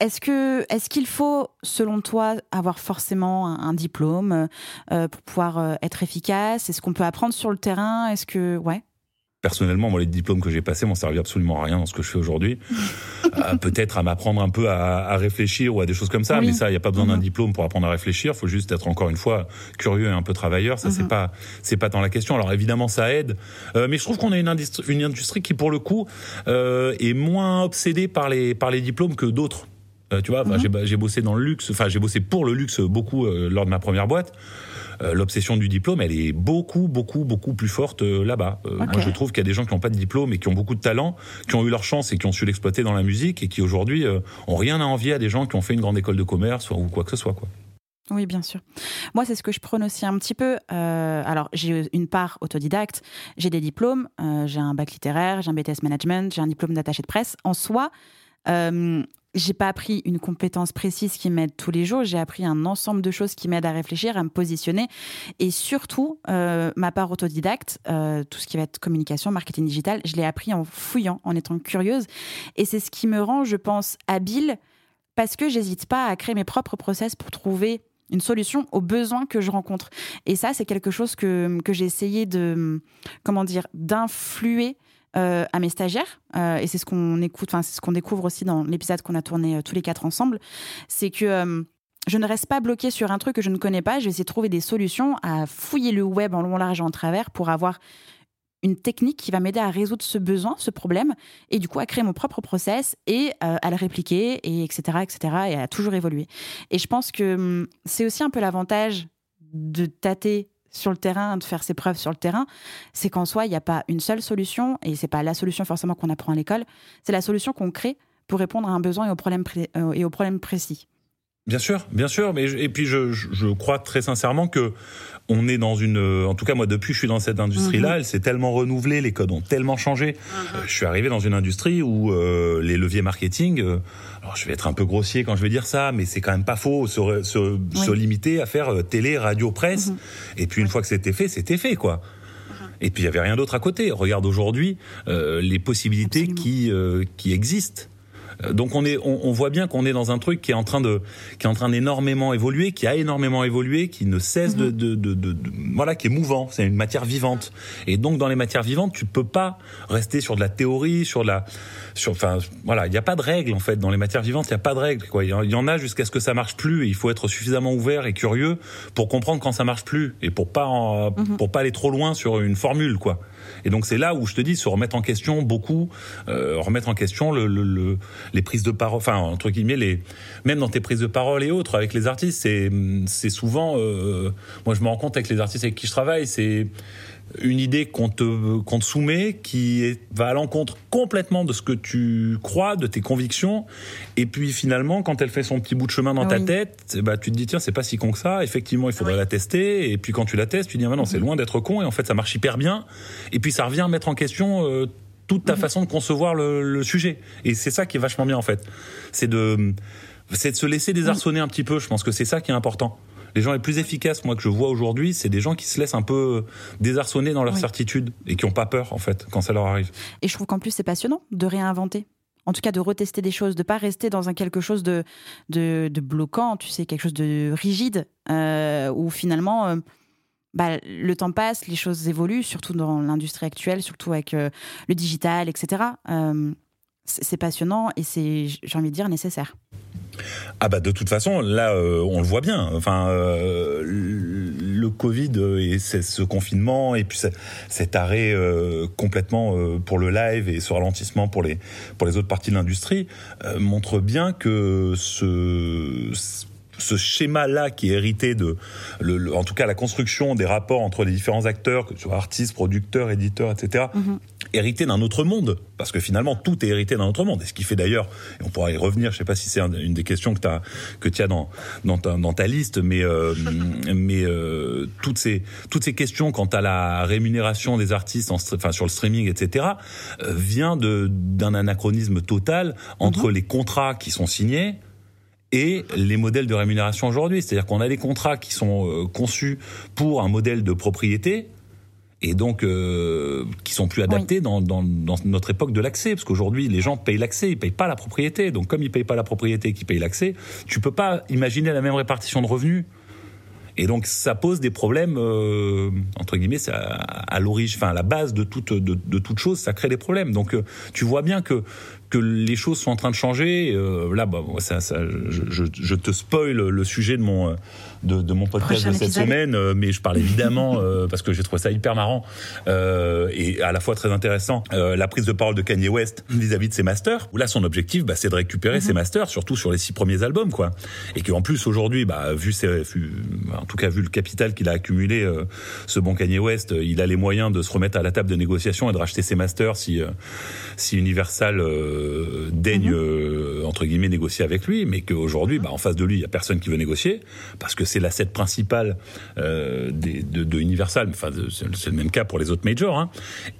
est-ce que est-ce qu'il faut, selon toi, avoir forcément un, un diplôme euh, pour pouvoir euh, être efficace? Est-ce qu'on peut apprendre sur le terrain? Est-ce que ouais personnellement, moi, les diplômes que j'ai passés m'ont servi absolument à rien dans ce que je fais aujourd'hui. Euh, peut-être à m'apprendre un peu à, à, réfléchir ou à des choses comme ça, mais ça, il n'y a pas besoin d'un mhm. diplôme pour apprendre à réfléchir. Il faut juste être encore une fois curieux et un peu travailleur. Ça, c'est mhm. pas, c'est pas tant la question. Alors évidemment, ça aide, euh, mais je trouve qu'on a une industrie, une industrie qui, pour le coup, euh, est moins obsédée par les par les diplômes que d'autres. Euh, tu vois, mhm. j'ai bossé dans le luxe, enfin j'ai bossé pour le luxe beaucoup euh, lors de ma première boîte. Euh, l'obsession du diplôme, elle est beaucoup, beaucoup, beaucoup plus forte là-bas. Moi, je trouve qu'il y a des gens qui n'ont pas de diplôme et qui ont beaucoup de talent, qui ont eu leur chance et qui ont su l'exploiter dans la musique et qui aujourd'hui ont rien à envier à des gens qui ont fait une grande école de commerce ou quoi que ce soit, quoi. Oui, bien sûr. Moi, c'est ce que je prône aussi un petit peu. alors, j'ai une part autodidacte, j'ai des diplômes, j'ai un bac littéraire, j'ai un BTS management, j'ai un diplôme d'attaché de presse. En soi, j'ai pas appris une compétence précise qui m'aide tous les jours. J'ai appris un ensemble de choses qui m'aident à réfléchir, à me positionner, et surtout euh, ma part autodidacte, euh, tout ce qui va être communication, marketing digital. Je l'ai appris en fouillant, en étant curieuse, et c'est ce qui me rend, je pense, habile parce que j'hésite pas à créer mes propres process pour trouver une solution aux besoins que je rencontre. Et ça, c'est quelque chose que, que j'ai essayé de, comment dire, d'influer euh, à mes stagiaires, euh, et c'est ce qu'on écoute, enfin c'est ce qu'on découvre aussi dans l'épisode qu'on a tourné euh, tous les quatre ensemble, c'est que je ne reste pas bloquée sur un truc que je ne connais pas. Je vais essayer de trouver des solutions, à fouiller le web en long, large et en travers pour avoir une technique qui va m'aider à résoudre ce besoin, ce problème, et du coup à créer mon propre process et à le répliquer, et etc., etc., et à toujours évoluer. Et je pense que hum, c'est aussi un peu l'avantage de tâter sur le terrain, de faire ses preuves sur le terrain, c'est qu'en soi, il n'y a pas une seule solution, et c'est pas la solution forcément qu'on apprend à l'école, c'est la solution qu'on crée pour répondre à un besoin et au problème, euh, et au problème précis. Bien sûr, bien sûr, mais et puis je, je crois très sincèrement que on est dans une, en tout cas moi depuis je suis dans cette industrie-là, mhm. elle s'est tellement renouvelée, les codes ont tellement changé. Mhm. Euh, je suis arrivé dans une industrie où euh, les leviers marketing, euh, alors je vais être un peu grossier quand je vais dire ça, mais c'est quand même pas faux, se, se, se limiter à faire télé, radio, presse, mhm. et puis une fois que c'était fait, c'était fait quoi. Et puis il y avait rien d'autre à côté. Regarde aujourd'hui les possibilités qui qui existent. Euh, donc on est, on, voit bien qu'on est dans un truc qui est en train de, qui est en train d'énormément évoluer, qui a énormément évolué, qui ne cesse de, mhm. de, de, voilà, qui est mouvant. C'est une matière vivante. Et donc dans les matières vivantes, tu peux pas rester sur de la théorie, sur la, sur, enfin voilà, il n'y a pas de règles en fait dans les matières vivantes. Il n'y a pas de règles. Quoi. Il y en a jusqu'à ce que ça marche plus. Et il faut être suffisamment ouvert et curieux pour comprendre quand ça marche plus et pour pas, mhm. pour pas aller trop loin sur une formule quoi. Et donc c'est là où je te dis se remettre en question beaucoup, euh, remettre en question le, le, les prises de parole, enfin entre guillemets les, même dans tes prises de parole et autres avec les artistes, c'est c'est souvent, euh, moi je me rends compte avec les artistes avec qui je travaille, c'est une idée qu'on te, qu'on te soumet qui va à l'encontre complètement de ce que tu crois, de tes convictions. Et puis finalement, quand elle fait son petit bout de chemin dans ta tête, bah, tu te dis, tiens, c'est pas si con que ça. Effectivement, il faudrait la tester. Et puis quand tu la testes, tu dis, ah, non, c'est mhm. loin d'être con. Et en fait, ça marche hyper bien. Et puis ça revient à mettre en question euh, toute ta mhm. façon de concevoir le, le sujet. Et c'est ça qui est vachement bien, en fait. C'est de, c'est de se laisser désarçonner un petit peu. Je pense que c'est ça qui est important les gens les plus efficaces, moi, que je vois aujourd'hui, c'est des gens qui se laissent un peu désarçonner dans leur certitude et qui n'ont pas peur, en fait, quand ça leur arrive. Et je trouve qu'en plus, c'est passionnant de réinventer. En tout cas, de retester des choses, de pas rester dans un quelque chose de, de, bloquant, tu sais, quelque chose de rigide, euh, où finalement, euh, bah, le temps passe, les choses évoluent, surtout dans l'industrie actuelle, surtout avec euh, le digital, etc. c'est passionnant et c'est, j'ai envie de dire, nécessaire. Ah bah de toute façon, là, euh, on le voit bien. Enfin, euh, le Covid et ce confinement et puis cet arrêt euh, complètement pour le live et ce ralentissement pour les pour les autres parties de l'industrie montre bien que ce ce schéma-là qui est hérité de, le, en tout cas la construction des rapports entre les différents acteurs, que ce soit artistes, producteurs, éditeurs, etc., mhm. hérité d'un autre monde, parce que finalement tout est hérité d'un autre monde. Et ce qui fait d'ailleurs, et on pourra y revenir, je sais pas si c'est une des questions que, as, que tu as dans, dans, ta, dans ta liste, mais, euh, mais euh, toutes, ces, toutes ces questions quant à la rémunération des artistes, en, enfin, sur le streaming, etc., euh, vient d'un anachronisme total entre mhm. les contrats qui sont signés, et les modèles de rémunération aujourd'hui. C'est-à-dire qu'on a des contrats qui sont euh, conçus pour un modèle de propriété et donc euh, qui sont plus adaptés dans, dans, dans, notre époque de l'accès, parce qu'aujourd'hui les gens payent l'accès, ils payent pas la propriété. Donc comme ils payent pas la propriété, qu'ils payent l'accès, tu peux pas imaginer la même répartition de revenus. Et donc ça pose des problèmes euh, entre guillemets ça, à l'origine, enfin à la base de toute de, de, toute chose, ça crée des problèmes. Donc euh, tu vois bien que que les choses sont en train de changer. Euh, là, bah, ça, ça, je, je, te spoil le sujet de mon, euh, de, de mon podcast de cette semaine, euh, mais je parle évidemment, euh, parce que j'ai trouvé ça hyper marrant euh, et à la fois très intéressant, la prise de parole de Kanye West vis-à-vis de ses masters, où là, son objectif, bah, c'est de récupérer ses mhm. masters, surtout sur les six premiers albums, quoi. Et qu'en plus, aujourd'hui, bah, vu, ses, en tout cas, vu le capital qu'il a accumulé, ce bon Kanye West, il a les moyens de se remettre à la table de négociation et de racheter ses masters si, si Universal daigne, mhm. entre guillemets, négocier avec lui, mais qu'aujourd'hui, bah, en face de lui, il y a personne qui veut négocier, parce que c'est l'asset principal euh, de, de, Universal, enfin c'est le même cas pour les autres majors, hein,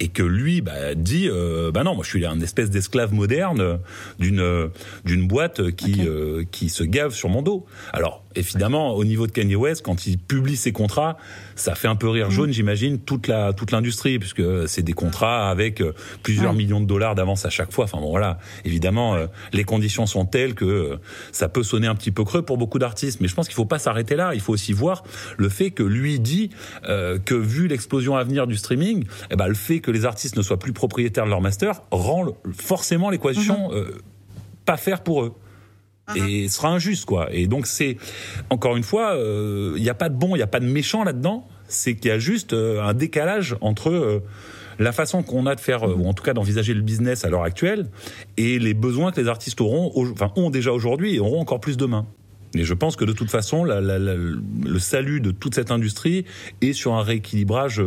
et que lui bah, dit, euh, bah non, moi je suis un espèce d'esclave moderne d'une d'une boîte qui euh, qui se gave sur mon dos. Alors évidemment, au niveau de Kanye West, quand il publie ses contrats, ça fait un peu rire jaune, mm. j'imagine, toute la toute l'industrie, puisque c'est des contrats avec euh, plusieurs millions de dollars d'avance à chaque fois. Enfin bon, voilà, évidemment, euh, les conditions sont telles que euh, ça peut sonner un petit peu creux pour beaucoup d'artistes. Mais je pense qu'il faut pas s'arrêter là. Il faut aussi voir le fait que lui dit que vu l'explosion à venir du streaming, eh ben, le fait que les artistes ne soient plus propriétaires de leur master rend forcément l'équation mm-hmm. pas faire pour eux. Uh-huh. et ce sera injuste quoi. Et donc c'est encore une fois, il euh, n'y a pas de bon, il n'y a pas de méchant là-dedans. C'est qu'il y a juste euh, un décalage entre euh, la façon qu'on a de faire, ou en tout cas d'envisager le business à l'heure actuelle, et les besoins que les artistes auront, enfin ont déjà aujourd'hui et auront encore plus demain. Et je pense que de toute façon, le salut de toute cette industrie est sur un rééquilibrage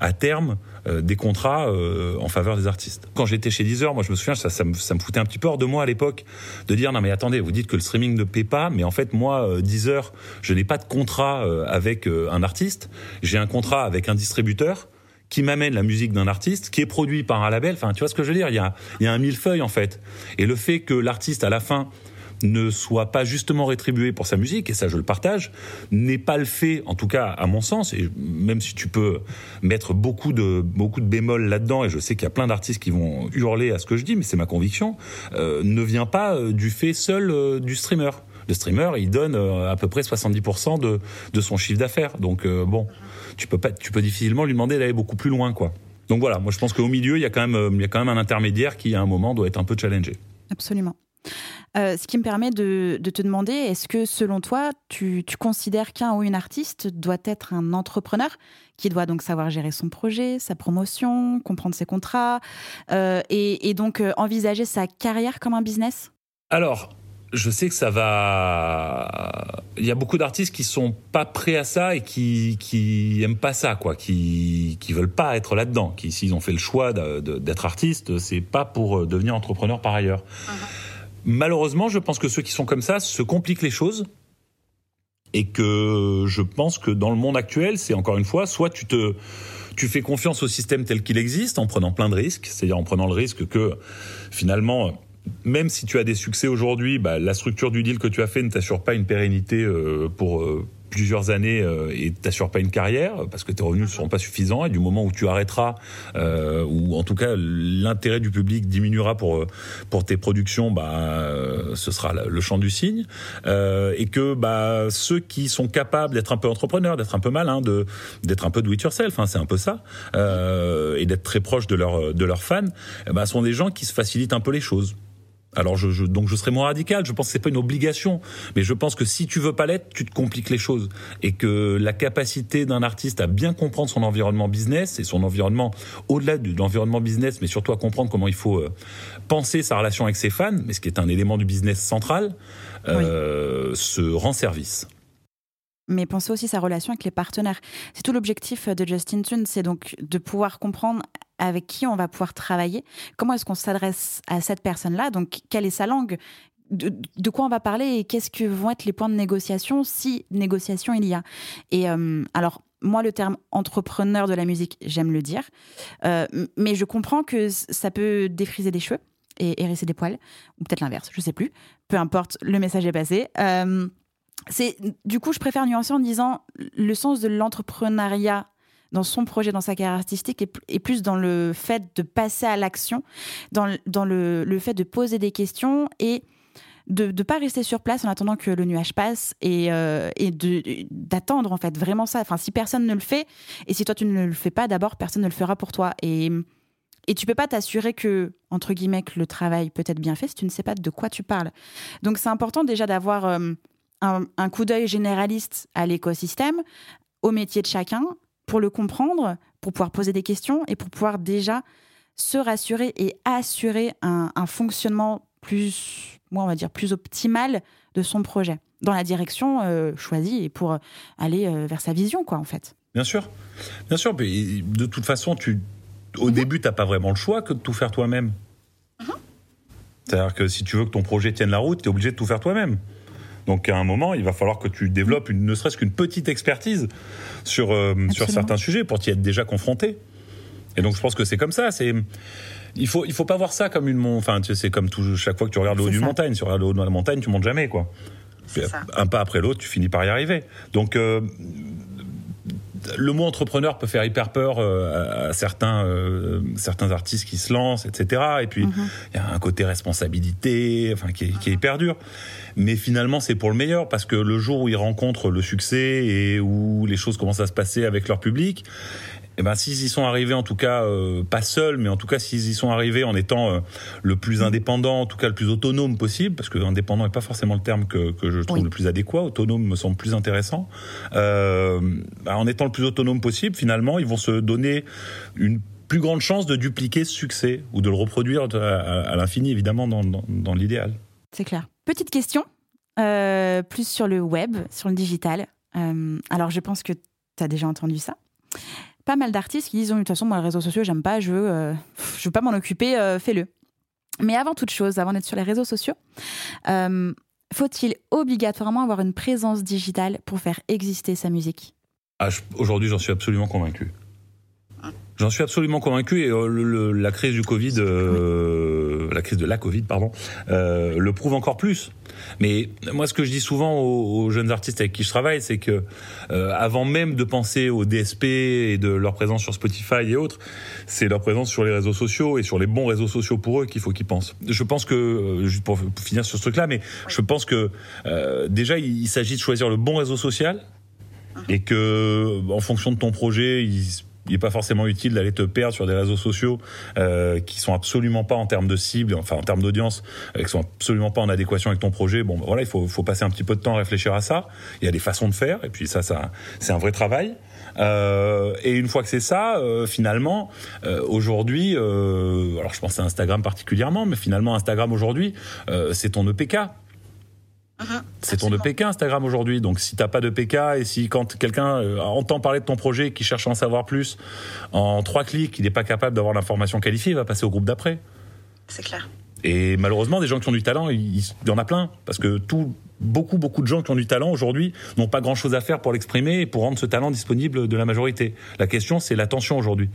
à terme euh, des contrats euh, en faveur des artistes. Quand j'étais chez Deezer, moi je me souviens, ça, ça, me, ça me foutait un petit peu hors de moi à l'époque de dire non mais attendez, vous dites que le streaming ne paie pas, mais en fait moi euh, Deezer, je n'ai pas de contrat avec un artiste, j'ai un contrat avec un distributeur qui m'amène la musique d'un artiste qui est produit par un label. Enfin, tu vois ce que je veux dire? Il y a, il y a un millefeuille en fait. Et le fait que l'artiste à la fin ne soit pas justement rétribué pour sa musique, et ça je le partage, n'est pas le fait, en tout cas à mon sens, et même si tu peux mettre beaucoup de, beaucoup de bémols là-dedans, et je sais qu'il y a plein d'artistes qui vont hurler à ce que je dis, mais c'est ma conviction, euh, ne vient pas euh, du fait seul euh, du streamer. Le streamer, il donne à peu près 70% de, de son chiffre d'affaires. Donc bon, tu peux pas, tu peux difficilement lui demander d'aller beaucoup plus loin, quoi. Donc voilà, moi je pense qu'au milieu, il y a quand même, il y a quand même un intermédiaire qui à un moment doit être un peu challengé. Absolument. Euh, ce qui me permet de, te demander, est-ce que selon toi, tu, considères qu'un ou une artiste doit être un entrepreneur qui doit donc savoir gérer son projet, sa promotion, comprendre ses contrats euh, et, donc euh, envisager sa carrière comme un business? Alors, je sais que ça va. Il y a beaucoup d'artistes qui sont pas prêts à ça et qui qui aiment pas ça, quoi, qui qui veulent pas être là-dedans. Qui s'ils ont fait le choix d'être artiste, c'est pas pour devenir entrepreneur par ailleurs. Uh-huh. Malheureusement, je pense que ceux qui sont comme ça se compliquent les choses et que je pense que dans le monde actuel, c'est encore une fois, soit tu te tu fais confiance au système tel qu'il existe en prenant plein de risques, c'est-à-dire en prenant le risque que finalement même si tu as des succès aujourd'hui, bah, la structure du deal que tu as fait ne t'assure pas une pérennité euh, pour euh, plusieurs années euh, et t'assures pas une carrière parce que tes revenus ne seront pas suffisants et du moment où tu arrêteras euh, ou en tout cas l'intérêt du public diminuera pour pour tes productions bah ce sera le champ du signe euh, et que bah ceux qui sont capables d'être un peu entrepreneurs d'être un peu malins de d'être un peu do it yourself hein, c'est un peu ça euh, et d'être très proche de leurs de leurs fans bah sont des gens qui se facilitent un peu les choses alors je, je, donc je serais moins radical. Je pense que c'est pas une obligation, mais je pense que si tu veux pas l'être, tu te compliques les choses et que la capacité d'un artiste à bien comprendre son environnement business et son environnement au-delà de l'environnement business, mais surtout à comprendre comment il faut euh, penser sa relation avec ses fans, mais ce qui est un élément du business central, euh, se rend service mais penser aussi sa relation avec les partenaires. C'est tout l'objectif de Justin Tune, c'est donc de pouvoir comprendre avec qui on va pouvoir travailler, comment est-ce qu'on s'adresse à cette personne-là, donc quelle est sa langue, de, quoi on va parler et qu'est-ce que vont être les points de négociation si négociation il y a? Et euh, alors, moi, le terme entrepreneur de la musique, j'aime le dire, euh, mais je comprends que ça peut défriser des cheveux et hérisser des poils, ou peut-être l'inverse, je sais plus. Peu importe, le message est passé. Euh, c'est du coup, je préfère nuancer en disant le sens de l'entrepreneuriat dans son projet, dans sa carrière artistique, est, plus dans le fait de passer à l'action, dans, le, fait de poser des questions et de ne pas rester sur place en attendant que le nuage passe et, euh, et d'attendre en fait vraiment ça. Enfin, si personne ne le fait et si toi tu ne le fais pas, d'abord personne ne le fera pour toi. Et, et tu peux pas t'assurer que, entre guillemets, que le travail peut être bien fait si tu ne sais pas de quoi tu parles. Donc c'est important déjà d'avoir euh, un, coup d'œil généraliste à l'écosystème, au métier de chacun, pour le comprendre, pour pouvoir poser des questions et pour pouvoir déjà se rassurer et assurer un, un fonctionnement plus moi, on va dire, plus optimale de son projet, dans la direction euh, choisie et pour aller euh, vers sa vision, quoi, en fait. Bien sûr, bien sûr. Mais de toute façon, tu, au mhm. début, tu n'as pas vraiment le choix que de tout faire toi-même. Mhm. C'est-à-dire que si tu veux que ton projet tienne la route, tu es obligé de tout faire toi-même. Donc à un moment, il va falloir que tu développes une, ne serait-ce qu'une petite expertise sur, euh, sur certains sujets pour t'y être déjà confronté. Et donc je pense que c'est comme ça. C'est il faut il faut pas voir ça comme une enfin tu sais, c'est comme tout, chaque fois que tu regardes le haut d'une montagne, si tu regardes le haut de la montagne, tu montes jamais quoi. Un pas après l'autre, tu finis par y arriver. Donc euh, le mot entrepreneur peut faire hyper peur euh, à certains euh, certains artistes qui se lancent, etc. Et puis mhm. il y a un côté responsabilité, enfin qui est, qui est hyper dur. Mais finalement, c'est pour le meilleur parce que le jour où ils rencontrent le succès et où les choses commencent à se passer avec leur public, eh ben, s'ils y sont arrivés, en tout cas, euh, pas seuls, mais en tout cas, s'ils y sont arrivés en étant euh, le plus indépendant, en tout cas le plus autonome possible, parce que indépendant n'est pas forcément le terme que, que je trouve le plus adéquat, autonome me semble plus intéressant, euh, bah, en étant le plus autonome possible, finalement, ils vont se donner une plus grande chance de dupliquer ce succès ou de le reproduire à, l'infini, évidemment, dans, dans, dans l'idéal. C'est clair. Petite question, euh, plus sur le web, sur le digital. alors, je pense que tu as déjà entendu ça pas mal d'artistes qui disent de toute façon moi les réseaux sociaux j'aime pas, je veux, euh, je veux pas m'en occuper, euh, fais-le. Mais avant toute chose, avant d'être sur les réseaux sociaux, euh, faut-il obligatoirement avoir une présence digitale pour faire exister sa musique? Ah, Aujourd'hui, j'en suis absolument convaincu. J'en suis absolument convaincu et la crise du Covid, la crise de la Covid, pardon, le prouve encore plus. Mais moi, ce que je dis souvent aux, jeunes artistes avec qui je travaille, c'est que euh, avant même de penser au DSP et de leur présence sur Spotify et autres, c'est leur présence sur les réseaux sociaux et sur les bons réseaux sociaux pour eux qu'il faut qu'ils pensent. Je pense que, euh, juste pour, finir sur ce truc-là, mais je pense que euh, déjà, il, il s'agit de choisir le bon réseau social et que, en fonction de ton projet, il il n'est pas forcément utile d'aller te perdre sur des réseaux sociaux euh, qui sont absolument pas en termes de cible, enfin en termes d'audience, euh, qui sont absolument pas en adéquation avec ton projet. Bon, voilà, il faut, faut passer un petit peu de temps à réfléchir à ça. Il y a des façons de faire, et puis ça, ça c'est un vrai travail. Euh, et une fois que c'est ça, euh, finalement, euh, aujourd'hui, euh, alors je pense à Instagram particulièrement, mais finalement Instagram aujourd'hui, c'est ton EPK. Mhm. C'est ton EPK Instagram aujourd'hui. Donc si t'as pas de PK et si quand quelqu'un euh, entend parler de ton projet, qui cherche à en savoir plus, en trois clics, il n'est pas capable d'avoir l'information qualifiée, il va passer au groupe d'après. C'est clair. Et malheureusement, des gens qui ont du talent, il, y en a plein. Parce que tout, beaucoup, beaucoup de gens qui ont du talent aujourd'hui n'ont pas grand chose à faire pour l'exprimer et pour rendre ce talent disponible de la majorité. La question, c'est l'attention aujourd'hui.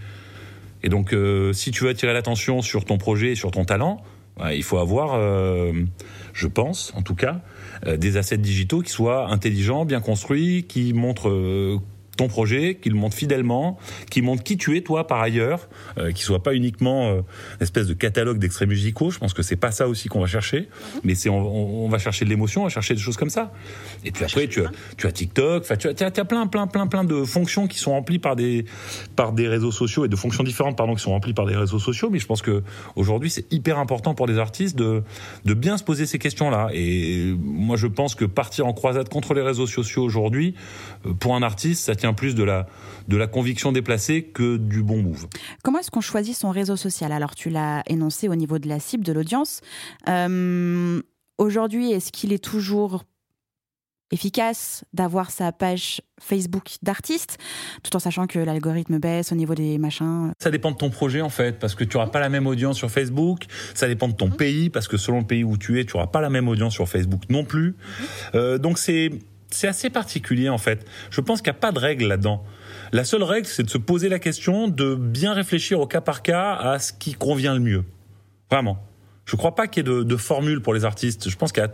Et donc, euh, si tu veux attirer l'attention sur ton projet et sur ton talent, il faut avoir, euh, je pense, en tout cas, euh, des assets digitaux qui soient intelligents, bien construits, qui montrent euh, ton projet, qu'il montre fidèlement, qu'il montre qui tu es toi par ailleurs, euh, qu'il soit pas uniquement euh, une espèce de catalogue d'extraits musicaux. Je pense que c'est pas ça aussi qu'on va chercher, mais c'est on, va chercher de l'émotion, on va chercher des choses comme ça. Et puis après tu as, tu as TikTok, tu as, as, plein plein plein plein de fonctions qui sont remplies par des par des réseaux sociaux et de fonctions différentes pardon qui sont remplies par des réseaux sociaux. Mais je pense que aujourd'hui c'est hyper important pour des artistes de de bien se poser ces questions là. Et moi je pense que partir en croisade contre les réseaux sociaux aujourd'hui euh, pour un artiste ça tient plus de la, de la conviction déplacée que du bon move. Comment est-ce qu'on choisit son réseau social? Alors, tu l'as énoncé au niveau de la cible, de l'audience. Euh, aujourd'hui, est-ce qu'il est toujours efficace d'avoir sa page Facebook d'artiste, tout en sachant que l'algorithme baisse au niveau des machins? Ça dépend de ton projet en fait, parce que tu n'auras pas la même audience sur Facebook. Ça dépend de ton mhm. pays, parce que selon le pays où tu es, tu n'auras pas la même audience sur Facebook non plus. Mhm. Euh, donc c'est c'est assez particulier en fait. Je pense qu'il n'y a pas de règle là-dedans. La seule règle, c'est de se poser la question, de bien réfléchir au cas par cas à ce qui convient le mieux. Vraiment. Je crois pas qu'il y ait de, formule pour les artistes. Je pense qu'il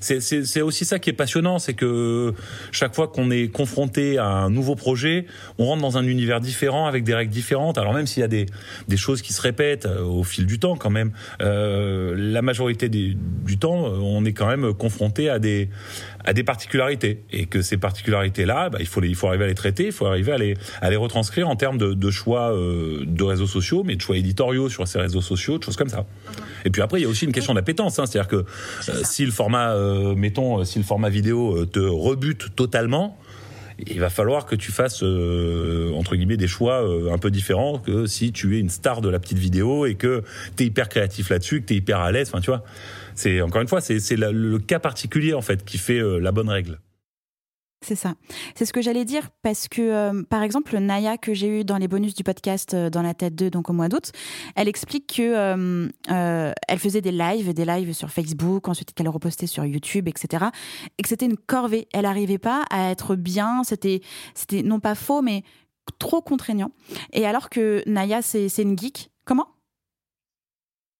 c'est aussi ça qui est passionnant, c'est que chaque fois qu'on est confronté à un nouveau projet, on rentre dans un univers différent avec des règles différentes. Alors même s'il y a des, choses qui se répètent euh, au fil du temps quand même, euh, la majorité du temps, on est quand même confronté à des à des particularités. Et que ces particularités là, bah, il faut les, il faut arriver à les traiter, il faut arriver à les à les retranscrire en termes de, de choix euh, de réseaux sociaux, mais de choix éditoriaux sur ces réseaux sociaux, de choses comme ça. Et puis après, il y a aussi une question d'appétence, hein, c'est-à-dire que euh, si le format, euh, mettons, si le format vidéo te rebute totalement, il va falloir que tu fasses entre guillemets des choix un peu différents que si tu es une star de la petite vidéo et que tu es hyper créatif là-dessus, que tu es hyper à l'aise, enfin tu vois. C'est encore une fois, c'est le cas particulier en fait qui fait la bonne règle. C'est ça. C'est ce que j'allais dire parce que, euh, par exemple, Naya que j'ai eu dans les bonus du podcast euh, dans la tête 2, donc au mois d'août, elle explique que euh, elle faisait des lives, des lives sur Facebook, ensuite qu'elle repostait sur YouTube, etc. Et que c'était une corvée. Elle n'arrivait pas à être bien. C'était, c'était non pas faux, mais trop contraignant. Et alors que Naya, c'est une geek. Comment?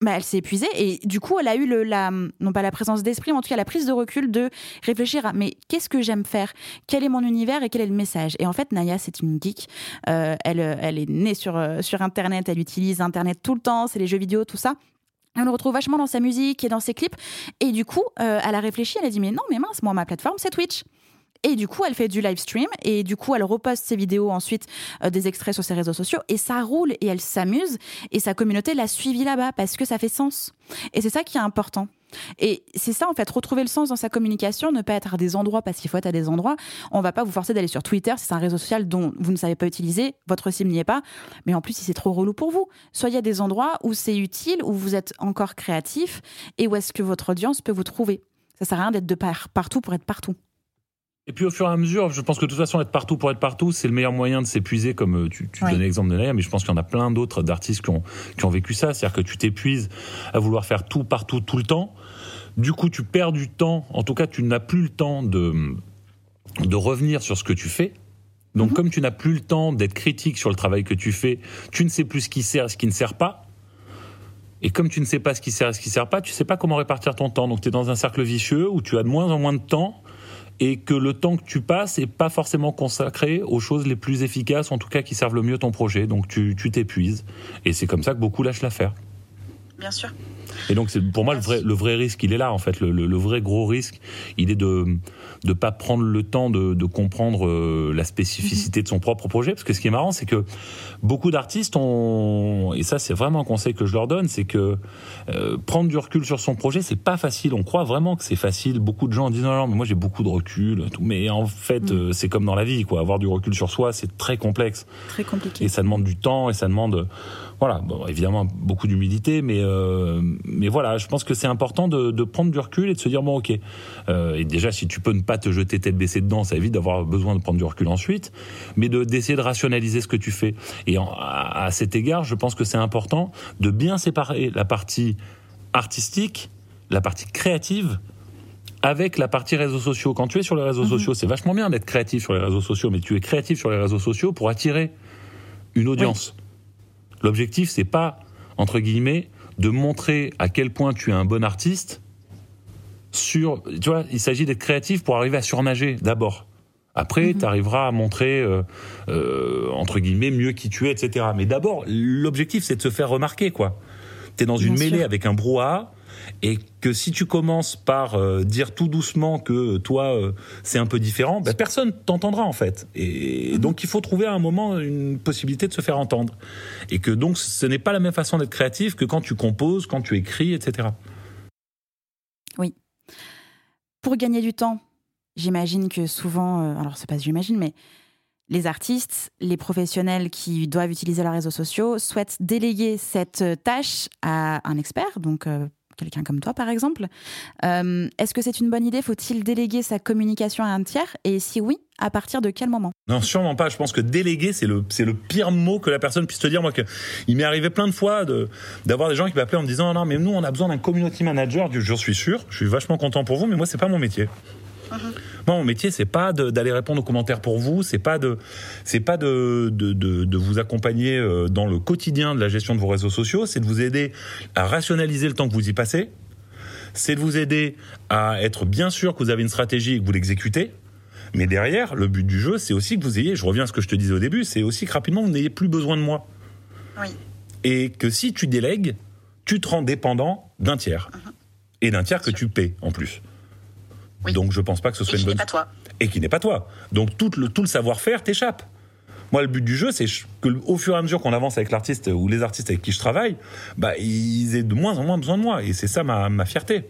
Bah, elle s'est épuisée et du coup, elle a eu le, la, non pas la présence d'esprit, mais en tout cas la prise de recul de réfléchir à mais qu'est-ce que j'aime faire? Quel est mon univers et quel est le message? Et en fait, Naya, c'est une geek. Euh, elle, elle est née sur, euh, sur Internet, elle utilise Internet tout le temps, c'est les jeux vidéo, tout ça. On le retrouve vachement dans sa musique et dans ses clips. Et du coup, euh, elle a réfléchi, elle a dit mais non, mais mince, moi, ma plateforme, c'est Twitch. Et du coup, elle fait du live stream et du coup, elle reposte ses vidéos ensuite, euh, des extraits sur ses réseaux sociaux et ça roule et elle s'amuse et sa communauté l'a suivi là-bas parce que ça fait sens. Et c'est ça qui est important. Et c'est ça, en fait, retrouver le sens dans sa communication, ne pas être à des endroits parce qu'il faut être à des endroits. On va pas vous forcer d'aller sur Twitter, c'est un réseau social dont vous ne savez pas utiliser, votre cible n'y est pas. Mais en plus, si c'est trop relou pour vous, soyez à des endroits où c'est utile, où vous êtes encore créatif et où est-ce que votre audience peut vous trouver. Ça sert à rien d'être de partout pour être partout. Et puis au fur et à mesure, je pense que de toute façon, être partout pour être partout, c'est le meilleur moyen de s'épuiser, comme euh, tu, tu donnais l'exemple de Naya, mais je pense qu'il y en a plein d'autres d'artistes qui ont, qui ont vécu ça. C'est-à-dire que tu t'épuises à vouloir faire tout partout tout le temps. Du coup, tu perds du temps. En tout cas, tu n'as plus le temps de, de revenir sur ce que tu fais. Donc, mhm. comme tu n'as plus le temps d'être critique sur le travail que tu fais, tu ne sais plus ce qui sert et ce qui ne sert pas. Et comme tu ne sais pas ce qui sert et ce qui ne sert pas, tu ne sais pas comment répartir ton temps. Donc, tu es dans un cercle vicieux où tu as de moins en moins de temps et que le temps que tu passes n'est pas forcément consacré aux choses les plus efficaces, en tout cas qui servent le mieux ton projet. Donc tu t'épuises. Et c'est comme ça que beaucoup lâchent l'affaire. Bien sûr. Et donc, c'est pour moi le vrai, le vrai risque, il est là en fait. Le, le, vrai gros risque, il est de ne pas prendre le temps de, de comprendre euh, la spécificité de son propre projet. Parce que ce qui est marrant, c'est que beaucoup d'artistes ont, et ça c'est vraiment un conseil que je leur donne, c'est que euh, prendre du recul sur son projet, c'est pas facile. On croit vraiment que c'est facile. Beaucoup de gens disent non, non, mais moi j'ai beaucoup de recul. Tout. Mais en fait, mm. euh, c'est comme dans la vie, quoi. Avoir du recul sur soi, c'est très complexe. Très compliqué. Et ça demande du temps et ça demande voilà, bon, évidemment beaucoup d'humilité, mais euh, mais voilà, je pense que c'est important de, de, prendre du recul et de se dire bon ok. Euh, et déjà, si tu peux ne pas te jeter tête baissée dedans, ça évite d'avoir besoin de prendre du recul ensuite, mais de d'essayer de rationaliser ce que tu fais. Et à, à cet égard, je pense que c'est important de bien séparer la partie artistique, la partie créative avec la partie réseaux sociaux. Quand tu es sur les réseaux mhm. sociaux, c'est vachement bien d'être créatif sur les réseaux sociaux, mais tu es créatif sur les réseaux sociaux pour attirer une audience. L'objectif, c'est pas, entre guillemets, de montrer à quel point tu es un bon artiste sur, tu vois, il s'agit d'être créatif pour arriver à surnager d'abord. Après, mhm. tu arriveras à montrer, euh, euh, entre guillemets, mieux qui tu es, etc. Mais d'abord, l'objectif, c'est de se faire remarquer, quoi. Tu es dans une mêlée avec un brouhaha, et que si tu commences par euh, dire tout doucement que toi euh, c'est un peu différent, ben, personne t'entendra en fait. Et mhm. donc il faut trouver à un moment une possibilité de se faire entendre. Et que donc ce n'est pas la même façon d'être créatif que quand tu composes, quand tu écris, etc. Oui. Pour gagner du temps, j'imagine que souvent, euh, alors c'est pas j'imagine, mais les artistes, les professionnels qui doivent utiliser leurs réseaux sociaux souhaitent déléguer cette tâche à un expert, donc quelqu'un comme toi par exemple. Euh, est-ce que c'est une bonne idée? Faut-il déléguer sa communication à un tiers? Et si oui, à partir de quel moment? Non, sûrement pas. Je pense que déléguer, c'est le, le pire mot que la personne puisse te dire. Moi, que, il m'est arrivé plein de fois de, d'avoir des gens qui m'appelaient en me disant non, mais nous, on a besoin d'un community manager. Je suis sûr, je suis vachement content pour vous, mais moi, c'est pas mon métier. Mon métier, c'est pas d'aller répondre aux commentaires pour vous, c'est pas de, c'est pas de, de, de, vous accompagner euh, dans le quotidien de la gestion de vos réseaux sociaux, c'est de vous aider à rationaliser le temps que vous y passez, c'est de vous aider à être bien sûr que vous avez une stratégie et que vous l'exécutez. Mais derrière, le but du jeu, c'est aussi que vous ayez, je reviens à ce que je te disais au début, c'est aussi que rapidement vous n'ayez plus besoin de moi. Oui. Et que si tu délègues, tu te rends dépendant d'un tiers. Uh-huh. Et d'un tiers que tu paies en plus. Donc je pense pas que ce soit une bonne. Pas toi. Et qui n'est pas toi. Donc tout le, tout le savoir-faire t'échappe. Moi, le but du jeu, c'est que au fur et à mesure qu'on avance avec l'artiste ou les artistes avec qui je travaille, bah, ils aient de moins en moins besoin de moi. Et c'est ça ma, ma fierté.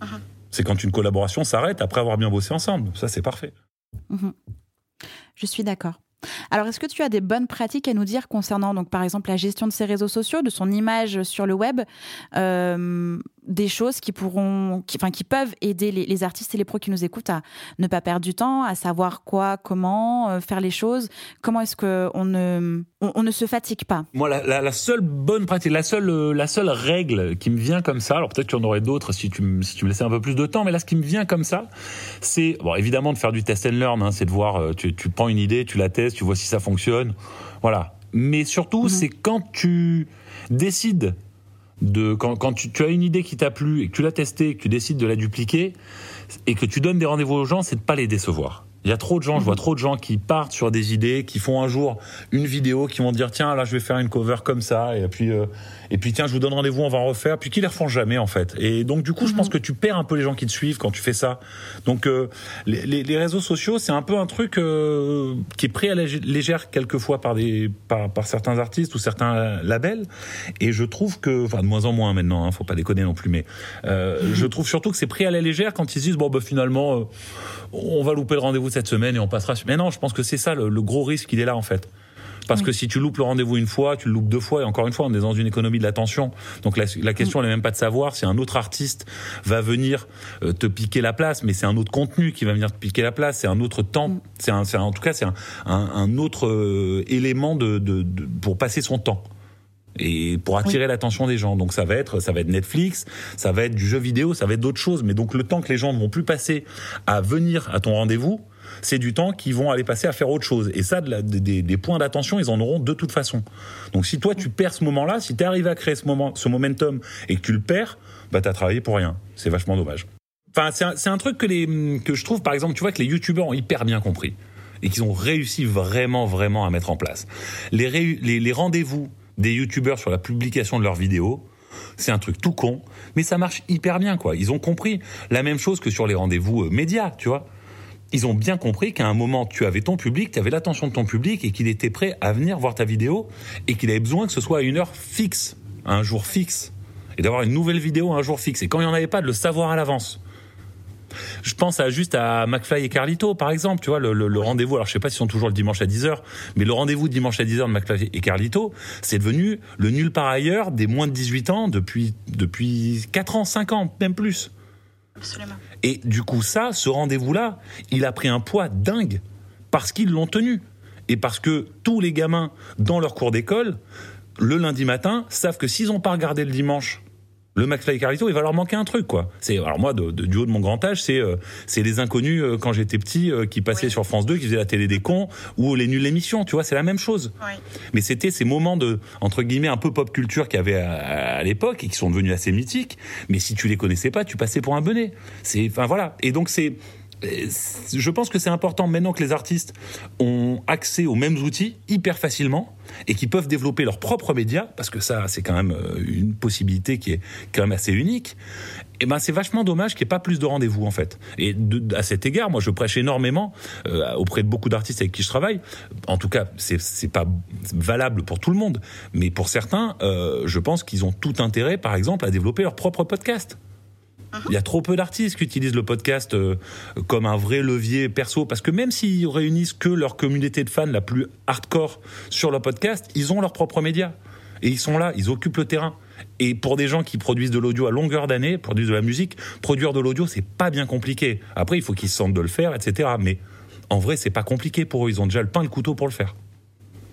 Uh-huh. C'est quand une collaboration s'arrête après avoir bien bossé ensemble. Ça, c'est parfait. Uh-huh. Je suis d'accord. Alors, est-ce que tu as des bonnes pratiques à nous dire concernant, donc, par exemple, la gestion de ses réseaux sociaux, de son image sur le web? Euh, des choses qui pourront, qui, enfin, qui peuvent aider les, artistes et les pros qui nous écoutent à ne pas perdre du temps, à savoir quoi, comment euh, faire les choses. Comment est-ce que on ne, on, ne se fatigue pas? Moi, la, seule bonne pratique, la seule, euh, la seule règle qui me vient comme ça. Alors peut-être qu'il y en aurait d'autres si tu, si tu me laissais un peu plus de temps, mais là, ce qui me vient comme ça, c'est bon, évidemment de faire du test and learn. Hein, c'est de voir, euh, tu, tu prends une idée, tu la testes, tu vois si ça fonctionne, voilà. Mais surtout, mhm. c'est quand tu décides de quand, quand tu, tu, as une idée qui t'a plu et que tu l'as testée, que tu décides de la dupliquer et que tu donnes des rendez-vous aux gens, c'est de pas les décevoir. Il y a trop de gens, je vois mhm. trop de gens qui partent sur des idées, qui font un jour une vidéo, qui vont dire tiens là je vais faire une cover comme ça et puis euh, et puis tiens je vous donne rendez-vous on va en refaire puis qui les refont jamais en fait. Et donc du coup je pense mhm. que tu perds un peu les gens qui te suivent quand tu fais ça. Donc euh, les, les, réseaux sociaux c'est un peu un truc euh, qui est pris à la légère quelquefois par des par, par, certains artistes ou certains labels et je trouve que enfin de moins en moins maintenant hein, faut pas déconner non plus mais mhm. je trouve surtout que c'est pris à la légère quand ils disent bon bah finalement on va louper le rendez-vous cette semaine et on passera. Mais non, je pense que c'est ça le, gros risque, il est là en fait. Parce que si tu loupes le rendez-vous une fois, tu le loupes deux fois, et encore une fois, on est dans une économie de l'attention. Donc la, question, elle n'est même pas de savoir si un autre artiste va venir euh, te piquer la place, mais c'est un autre contenu qui va venir te piquer la place, c'est un autre temps, mm. c'est en tout cas, c'est un, autre euh, élément de, pour passer son temps et pour attirer l'attention des gens. Donc ça va être ça va être Netflix, ça va être du jeu vidéo, ça va être d'autres choses. Mais donc le temps que les gens ne vont plus passer à venir à ton rendez-vous, c'est du temps qu'ils vont aller passer à faire autre chose. Et ça, des, points d'attention, ils en auront de toute façon. Donc si toi tu perds ce moment-là, si tu arrives à créer ce moment, ce momentum et que tu le perds, bah t'as travaillé pour rien. C'est vachement dommage. Enfin, c'est un, truc que les que je trouve, par exemple, tu vois que les youtubeurs ont hyper bien compris et qu'ils ont réussi vraiment vraiment à mettre en place. Les rendez-vous des youtubeurs sur la publication de leurs vidéos. C'est un truc tout con, mais ça marche hyper bien, quoi. Ils ont compris la même chose que sur les rendez-vous euh, médias, tu vois. Ils ont bien compris qu'à un moment, tu avais ton public, tu avais l'attention de ton public et qu'il était prêt à venir voir ta vidéo et qu'il avait besoin que ce soit à une heure fixe, un jour fixe, et d'avoir une nouvelle vidéo à un jour fixe. Et quand il n'y en avait pas, de le savoir à l'avance. Je pense à juste à McFly et Carlito, par exemple, tu vois, le, rendez-vous. Alors, je sais pas s'ils sont toujours le dimanche à 10h, mais le rendez-vous dimanche à 10h de McFly et Carlito, c'est devenu le nul par ailleurs des moins de 18 ans depuis, depuis 4 ans, 5 ans, même plus. Absolument. Et du coup, ça, ce rendez-vous-là, il a pris un poids dingue parce qu'ils l'ont tenu. Et parce que tous les gamins, dans leur cours d'école, le lundi matin, savent que s'ils n'ont pas regardé le dimanche le McFly et Carlito, il va leur manquer un truc, quoi. C'est alors moi, de, du haut de mon grand âge, c'est euh, c'est les inconnus euh, quand j'étais petit euh, qui passaient sur France 2, qui faisaient la télé des cons ou les nuls émissions, tu vois, c'est la même chose. Mais c'était ces moments de entre guillemets un peu pop culture qu'il y avait à, l'époque et qui sont devenus assez mythiques. Mais si tu les connaissais pas, tu passais pour un benet. C'est enfin voilà. Et donc c'est je pense que c'est important maintenant que les artistes ont accès aux mêmes outils hyper facilement et qui peuvent développer leurs propres médias, parce que ça, c'est quand même euh, une possibilité qui est quand même assez unique. Et eh ben, c'est vachement dommage qu'il n'y ait pas plus de rendez-vous en fait. Et à cet égard, moi, je prêche énormément euh, auprès de beaucoup d'artistes avec qui je travaille. En tout cas, c'est c'est pas valable pour tout le monde, mais pour certains, euh, je pense qu'ils ont tout intérêt, par exemple, à développer leur propre podcast. Il y a trop peu d'artistes qui utilisent le podcast euh, comme un vrai levier perso, parce que même s'ils réunissent que leur communauté de fans la plus hardcore sur le podcast, ils ont leurs propres médias. Et ils sont là, ils occupent le terrain. Et pour des gens qui produisent de l'audio à longueur d'année, produisent de la musique, produire de l'audio, c'est pas bien compliqué. Après, il faut qu'ils se sentent de le faire, etc. Mais en vrai, c'est pas compliqué pour eux. Ils ont déjà le pain et le couteau pour le faire.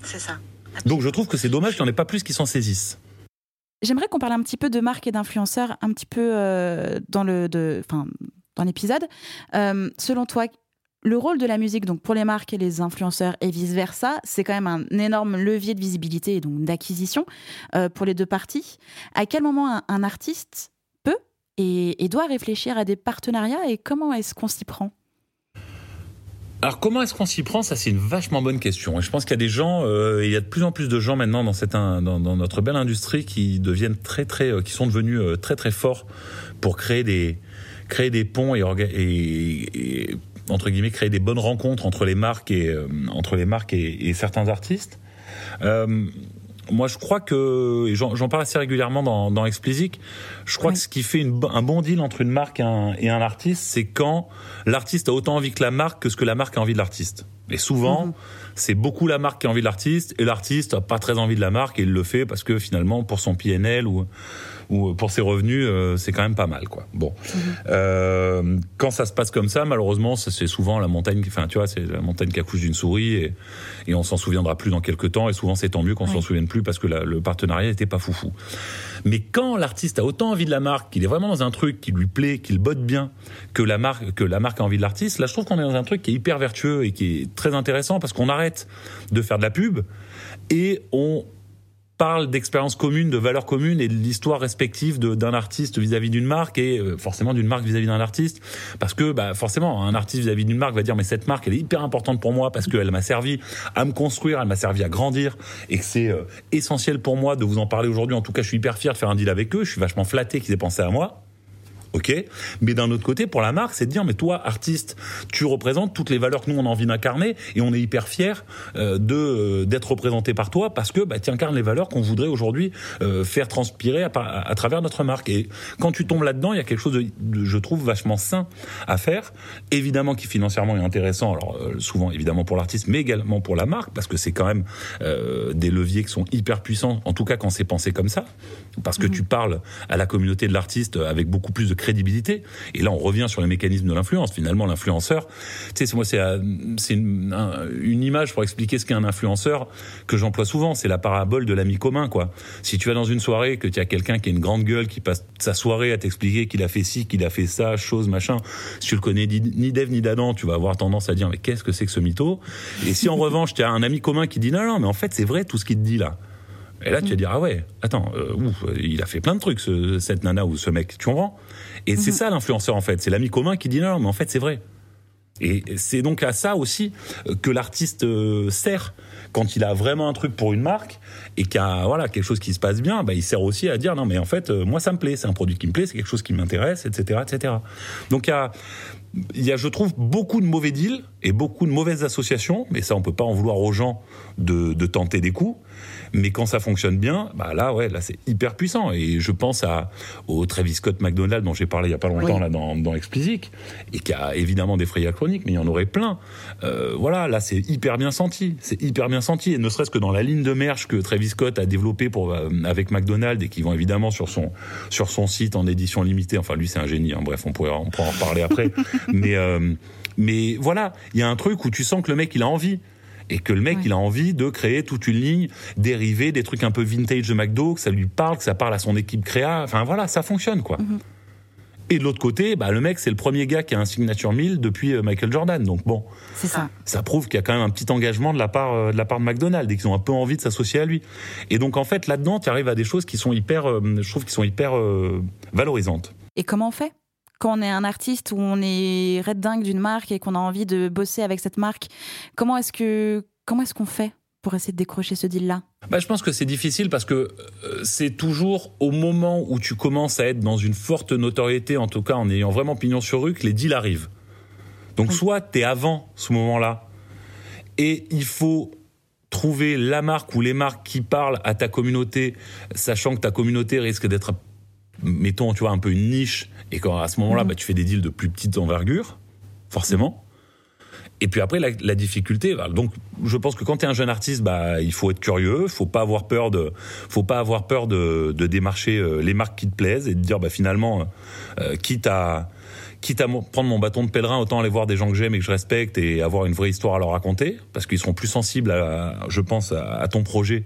C'est ça. Donc je trouve que c'est dommage qu'il n'y en ait pas plus qui s'en saisissent. J'aimerais qu'on parle un petit peu de marques et d'influenceurs, un petit peu euh, dans dans l'épisode. Euh, selon toi, le rôle de la musique, donc pour les marques et les influenceurs et vice versa, c'est quand même un énorme levier de visibilité et donc d'acquisition euh, pour les deux parties. À quel moment un, artiste peut et, doit réfléchir à des partenariats et comment est-ce qu'on s'y prend? Alors comment est-ce qu'on s'y prend? Ça c'est une vachement bonne question. Et je pense qu'il y a des gens, euh, il y a de plus en plus de gens maintenant dans cette dans, notre belle industrie qui deviennent très très, euh, qui sont devenus très très forts pour créer des créer des ponts et, entre guillemets créer des bonnes rencontres entre les marques et euh, entre les marques et, certains artistes. Moi, je crois que j'en parle assez régulièrement dans, dans Explicit. Je crois que ce qui fait une, un bon deal entre une marque et un, et un artiste, c'est quand l'artiste a autant envie que la marque que ce que la marque a envie de l'artiste. Et souvent, mhm. c'est beaucoup la marque qui a envie de l'artiste et l'artiste a pas très envie de la marque et il le fait parce que finalement, pour son PNL ou ou pour ses revenus, euh, c'est quand même pas mal, quoi. Bon, mhm. euh, quand ça se passe comme ça, malheureusement, c'est souvent la montagne, qui, enfin, tu vois, c'est la montagne qui accouche d'une souris et, et on s'en souviendra plus dans quelques temps. Et souvent, c'est tant mieux qu'on s'en souvienne plus parce que le partenariat n'était pas foufou. Mais quand l'artiste a autant envie de la marque, qu'il est vraiment dans un truc qui lui plaît, qu'il botte bien, que la marque, que la marque a envie de l'artiste, là, je trouve qu'on est dans un truc qui est hyper vertueux et qui est très intéressant parce qu'on arrête de faire de la pub et on parle d'expérience commune, de valeurs communes et de l'histoire respective d'un artiste vis-à-vis d'une marque et euh, forcément d'une marque vis-à-vis d'un artiste. Parce que bah, forcément, un artiste vis-à-vis d'une marque va dire mais cette marque elle est hyper importante pour moi parce qu'elle m'a servi à me construire, elle m'a servi à grandir et que c'est euh, essentiel pour moi de vous en parler aujourd'hui. En tout cas, je suis hyper fier de faire un deal avec eux. Je suis vachement flatté qu'ils aient pensé à moi ok Mais d'un autre côté, pour la marque, c'est de dire, mais toi, artiste, tu représentes toutes les valeurs que nous on a envie d'incarner, et on est hyper fier euh, de euh, d'être représenté par toi parce que bah, tu incarnes les valeurs qu'on voudrait aujourd'hui euh, faire transpirer à, travers notre marque. Et quand tu tombes là-dedans, il y a quelque chose de, je trouve, vachement sain à faire. Évidemment, qui financièrement est intéressant. Alors souvent, évidemment pour l'artiste, mais également pour la marque, parce que c'est quand même des leviers qui sont hyper puissants. En tout cas, quand c'est pensé comme ça, parce que mmh. tu parles à la communauté de l'artiste avec beaucoup plus de crédibilité. Et là, on revient sur les mécanismes de l'influence. Finalement, l'influenceur, tu sais, moi, c'est euh, c'est une, une, image pour expliquer ce qu'est un influenceur que j'emploie souvent. C'est la parabole de l'ami commun, quoi. Si tu vas dans une soirée, que tu as quelqu'un qui a une grande gueule, qui passe sa soirée à t'expliquer qu'il a fait ci, qu'il a fait ça, chose, machin, si tu le connais ni d'Ève ni d'Adam, tu vas avoir tendance à dire, mais qu'est-ce que c'est que ce mytho? Et si en revanche, tu as un ami commun qui dit, non, non, mais en fait, c'est vrai tout ce qu'il te dit là. Et là, tu vas dire, ah ouais, attends, euh, ouf, il a fait plein de trucs, ce, cette nana ou ce mec, tu comprends? Et c'est mhm. ça l'influenceur, en fait. C'est l'ami commun qui dit, non, mais en fait, c'est vrai. Et c'est donc à ça aussi euh, que l'artiste euh, sert quand il a vraiment un truc pour une marque et qu'il y a voilà quelque chose qui se passe bien, bah, il sert aussi à dire non mais en fait moi ça me plaît, c'est un produit qui me plaît, c'est quelque chose qui m'intéresse, etc., etc. Donc il y a il y a, je trouve, beaucoup de mauvais deals et beaucoup de mauvaises associations, mais ça, on peut pas en vouloir aux gens de, de tenter des coups. Mais quand ça fonctionne bien, bah là, ouais, là, c'est hyper puissant. Et je pense à, au Travis Scott McDonald dont j'ai parlé il y a pas longtemps, là, dans, dans Explicit, et qui a évidemment des frayeurs chroniques, mais il y en aurait plein. Euh, voilà, là, c'est hyper bien senti. C'est hyper bien senti. Et ne serait-ce que dans la ligne de merch que Travis Scott a développé pour, euh, avec McDonald et qui vont évidemment sur son, sur son site en édition limitée. Enfin, lui, c'est un génie. Hein. Bref, on pourrait, on pourra en reparler après. mais, euh, mais voilà, il y a un truc où tu sens que le mec, il a envie et que le mec il a envie de créer toute une ligne dérivée des trucs un peu vintage de McDo, que ça lui parle, que ça parle à son équipe créa, enfin voilà, ça fonctionne quoi. Mhm. Et de l'autre côté, bah, le mec, c'est le premier gars qui a un signature 1000 depuis euh, Michael Jordan. Donc bon, c'est ça. Ça prouve qu'il y a quand même un petit engagement de la part euh, de la part de McDonald's et qu'ils ont un peu envie de s'associer à lui. Et donc en fait, là-dedans, tu arrives à des choses qui sont hyper, euh, je trouve, qui sont hyper valorisantes. Et comment on fait? Quand on est un artiste ou on est red dingue d'une marque et qu'on a envie de bosser avec cette marque, comment est-ce que comment est-ce qu'on fait pour essayer de décrocher ce deal-là? Bah, Je pense que c'est difficile parce que euh, c'est toujours au moment où tu commences à être dans une forte notoriété, en tout cas en ayant vraiment pignon sur rue, que les deals arrivent. Donc soit tu es avant ce moment-là et il faut trouver la marque ou les marques qui parlent à ta communauté, sachant que ta communauté risque d'être, mettons, tu vois, un peu une niche et qu'à ce moment-là, mhm. bah, tu fais des deals de plus petite envergure, forcément. Et puis après, la, difficulté. Bah, donc, je pense que quand tu es un jeune artiste, bah, il faut être curieux, faut pas avoir peur de, faut pas avoir peur de, de démarcher euh, les marques qui te plaisent et de dire, bah, finalement, euh, quitte à, quitte à prendre mon bâton de pèlerin, autant aller voir des gens que j'aime et que je respecte et avoir une vraie histoire à leur raconter, parce qu'ils seront plus sensibles, à, je pense, à, ton projet